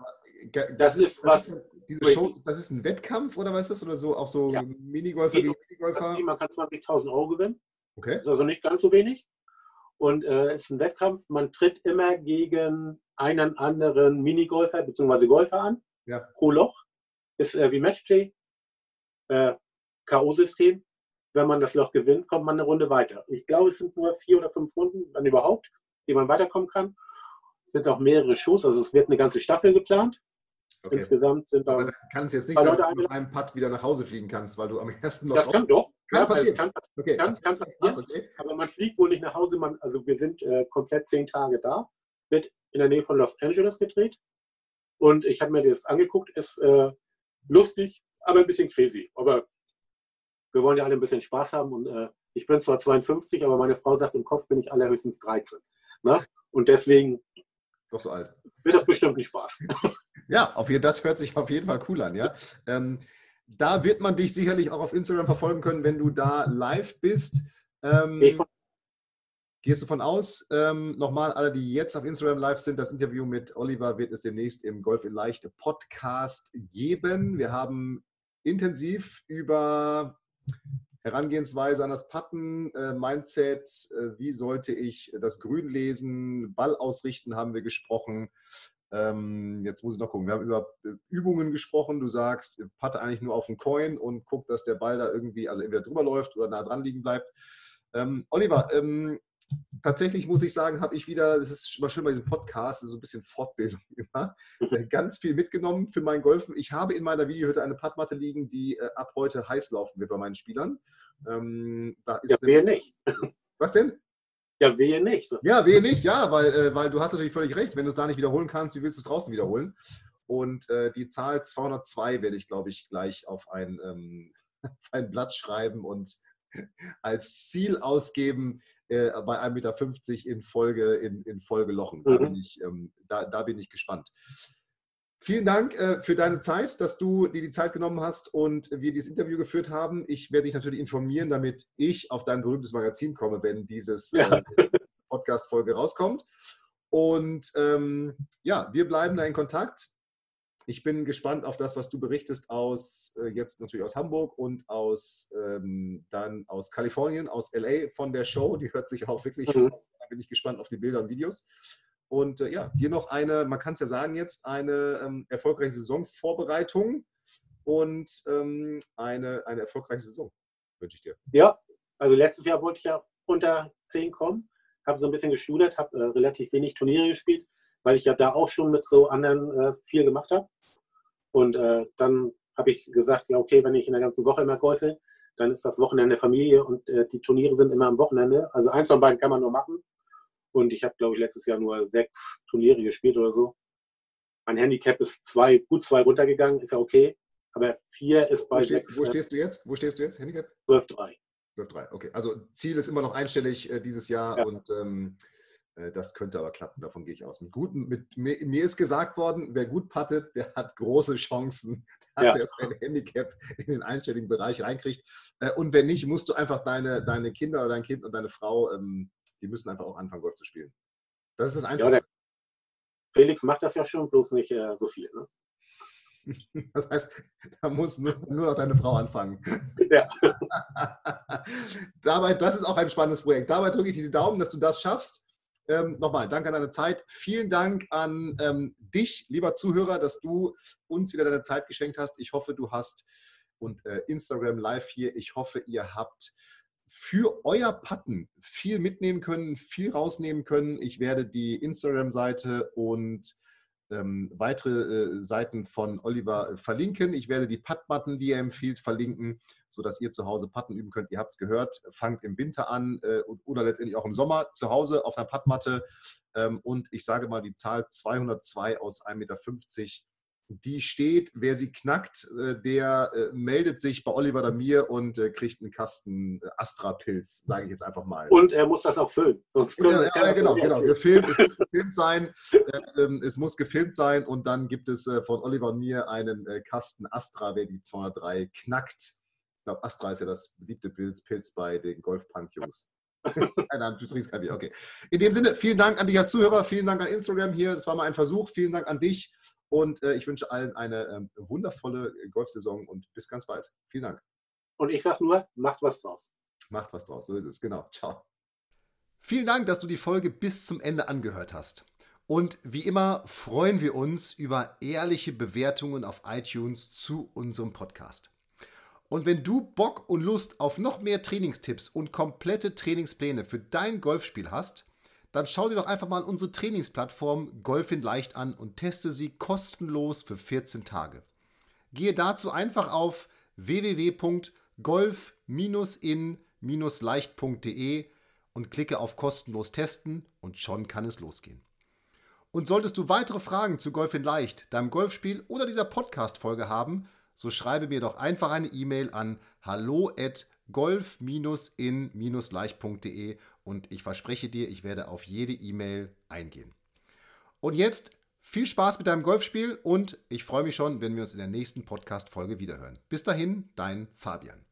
[SPEAKER 1] das, das ist was. Ist diese Show, das ist ein Wettkampf oder was ist das? Oder so auch so ja. Minigolfer
[SPEAKER 2] gegen Minigolfer? Man kann 20.000 Euro gewinnen. Okay. Das ist also nicht ganz so wenig. Und äh, es ist ein Wettkampf. Man tritt immer gegen einen anderen Minigolfer bzw. Golfer an. Ja. Pro Loch. Ist äh, wie Matchplay. Äh, K.O.-System. Wenn man das Loch gewinnt, kommt man eine Runde weiter. Ich glaube, es sind nur vier oder fünf Runden, wenn überhaupt, die man weiterkommen kann. Es sind auch mehrere Shows, also es wird eine ganze Staffel geplant. Okay. Insgesamt sind da. Aber
[SPEAKER 1] dann kann es jetzt nicht sein, dass du mit einem Putt wieder nach Hause fliegen kannst, weil du am ersten
[SPEAKER 2] Loch. Das kann doch. Kann ja, passieren. Kann, okay. kann, kann passieren. Okay. Aber man fliegt wohl nicht nach Hause. Man, also wir sind äh, komplett zehn Tage da. Wird in der Nähe von Los Angeles gedreht. Und ich habe mir das angeguckt. Ist äh, lustig, aber ein bisschen crazy. Aber wir wollen ja alle ein bisschen Spaß haben. Und äh, ich bin zwar 52, aber meine Frau sagt, im Kopf bin ich allerhöchstens 13. Ne? Und deswegen
[SPEAKER 1] doch so alt.
[SPEAKER 2] Wird das bestimmt ein Spaß.
[SPEAKER 1] ja, auf jeden, das hört sich auf jeden Fall cool an. Ja? Ähm, da wird man dich sicherlich auch auf Instagram verfolgen können, wenn du da live bist. Ähm, Gehst du von aus? Ähm, nochmal, alle, die jetzt auf Instagram live sind, das Interview mit Oliver wird es demnächst im Golf in Leicht Podcast geben. Wir haben intensiv über Herangehensweise an das Putten, äh, Mindset, äh, wie sollte ich das Grün lesen, Ball ausrichten, haben wir gesprochen. Ähm, jetzt muss ich noch gucken. Wir haben über äh, Übungen gesprochen. Du sagst, patte eigentlich nur auf den Coin und guck, dass der Ball da irgendwie, also entweder drüber läuft oder nah dran liegen bleibt. Ähm, Oliver, ähm, tatsächlich muss ich sagen, habe ich wieder, das ist immer schön bei diesem Podcast, so ein bisschen Fortbildung immer, äh, ganz viel mitgenommen für mein Golfen. Ich habe in meiner Videohütte eine Puttmatte liegen, die äh, ab heute heiß laufen wird bei meinen Spielern.
[SPEAKER 2] Ähm, da ist ja, wehe nicht.
[SPEAKER 1] Was denn?
[SPEAKER 2] Ja, wehe nicht.
[SPEAKER 1] Ja, wehe nicht, ja, weil, äh, weil du hast natürlich völlig recht. Wenn du es da nicht wiederholen kannst, wie willst du es draußen wiederholen? Und äh, die Zahl 202 werde ich, glaube ich, gleich auf ein, ähm, auf ein Blatt schreiben und als Ziel ausgeben, äh, bei 1,50 Meter in Folge, in, in Folge lochen. Da, mhm. bin ich, ähm, da, da bin ich gespannt. Vielen Dank äh, für deine Zeit, dass du dir die Zeit genommen hast und wir dieses Interview geführt haben. Ich werde dich natürlich informieren, damit ich auf dein berühmtes Magazin komme, wenn dieses ja. äh, Podcast-Folge rauskommt. Und ähm, ja, wir bleiben da in Kontakt. Ich bin gespannt auf das, was du berichtest aus äh, jetzt natürlich aus Hamburg und aus ähm, dann aus Kalifornien, aus LA von der Show. Die hört sich auch wirklich. Mhm. Da bin ich gespannt auf die Bilder und Videos. Und äh, ja, hier noch eine, man kann es ja sagen jetzt, eine ähm, erfolgreiche Saisonvorbereitung und ähm, eine, eine erfolgreiche Saison wünsche ich dir.
[SPEAKER 2] Ja, also letztes Jahr wollte ich ja unter 10 kommen, habe so ein bisschen geschudert, habe äh, relativ wenig Turniere gespielt, weil ich ja da auch schon mit so anderen äh, viel gemacht habe. Und äh, dann habe ich gesagt, ja, okay, wenn ich in der ganzen Woche immer golfe, dann ist das Wochenende Familie und äh, die Turniere sind immer am Wochenende. Also eins von beiden kann man nur machen. Und ich habe, glaube ich, letztes Jahr nur sechs Turniere gespielt oder so. Mein Handicap ist zwei, gut zwei runtergegangen, ist ja okay. Aber vier ist bei
[SPEAKER 1] wo
[SPEAKER 2] sechs.
[SPEAKER 1] Wo stehst du jetzt? Wo stehst du jetzt? Handicap?
[SPEAKER 2] 12,3.
[SPEAKER 1] 12,3, okay. Also Ziel ist immer noch einstellig äh, dieses Jahr ja. und ähm, äh, das könnte aber klappen, davon gehe ich aus. Mit guten, mit, mir, mir ist gesagt worden, wer gut pattet, der hat große Chancen, dass ja. er sein Handicap in den einstelligen Bereich reinkriegt. Äh, und wenn nicht, musst du einfach deine, deine Kinder oder dein Kind und deine Frau, ähm, die müssen einfach auch anfangen, Golf zu spielen. Das ist das Einfachste. Ja,
[SPEAKER 2] Felix macht das ja schon, bloß nicht äh, so viel. Ne?
[SPEAKER 1] Das heißt, da muss nur, nur noch deine Frau anfangen.
[SPEAKER 2] Ja.
[SPEAKER 1] Dabei, das ist auch ein spannendes Projekt. Dabei drücke ich dir die Daumen, dass du das schaffst. Ähm, nochmal, danke an deine Zeit. Vielen Dank an ähm, dich, lieber Zuhörer, dass du uns wieder deine Zeit geschenkt hast. Ich hoffe, du hast und äh, Instagram Live hier. Ich hoffe, ihr habt für euer Patten viel mitnehmen können, viel rausnehmen können. Ich werde die Instagram-Seite und ähm, weitere äh, Seiten von Oliver äh, verlinken. Ich werde die Puttmatten, die er empfiehlt, verlinken, sodass ihr zu Hause Putten üben könnt. Ihr habt es gehört, fangt im Winter an äh, oder letztendlich auch im Sommer zu Hause auf einer Puttmatte. Ähm, und ich sage mal die Zahl 202 aus 1,50 Meter die steht. Wer sie knackt, äh, der äh, meldet sich bei Oliver oder mir und äh, kriegt einen Kasten Astra-Pilz, sage ich jetzt einfach mal.
[SPEAKER 2] Und er muss das auch filmen.
[SPEAKER 1] Sonst ja, ja, ja genau, genau. Gefilmt, es muss gefilmt sein. Ähm, es muss gefilmt sein und dann gibt es von Oliver und mir einen Kasten Astra, wer die 203 knackt. Ich glaube, Astra ist ja das beliebte Pilz, Pilz bei den Golf-Punk-Jungs. Nein, du trinkst kein Bier, okay. In dem Sinne, vielen Dank an dich als Zuhörer, vielen Dank an Instagram hier. Das war mal ein Versuch. Vielen Dank an dich und äh, ich wünsche allen eine ähm, wundervolle Golfsaison und bis ganz bald. Vielen Dank.
[SPEAKER 2] Und ich sage nur, macht was draus.
[SPEAKER 1] Macht was draus, so ist es, genau. Ciao. Vielen Dank, dass du die Folge bis zum Ende angehört hast. Und wie immer freuen wir uns über ehrliche Bewertungen auf iTunes zu unserem Podcast. Und wenn du Bock und Lust auf noch mehr Trainingstipps und komplette Trainingspläne für dein Golfspiel hast, dann schau dir doch einfach mal unsere Trainingsplattform Golf in Leicht an und teste sie kostenlos für 14 Tage. Gehe dazu einfach auf www.golf-in-leicht.de und klicke auf kostenlos testen und schon kann es losgehen. Und solltest du weitere Fragen zu Golf in Leicht, deinem Golfspiel oder dieser Podcast-Folge haben, so schreibe mir doch einfach eine E-Mail an hallo golf-in-leicht.de und ich verspreche dir, ich werde auf jede E-Mail eingehen. Und jetzt viel Spaß mit deinem Golfspiel und ich freue mich schon, wenn wir uns in der nächsten Podcast-Folge wiederhören. Bis dahin, dein Fabian.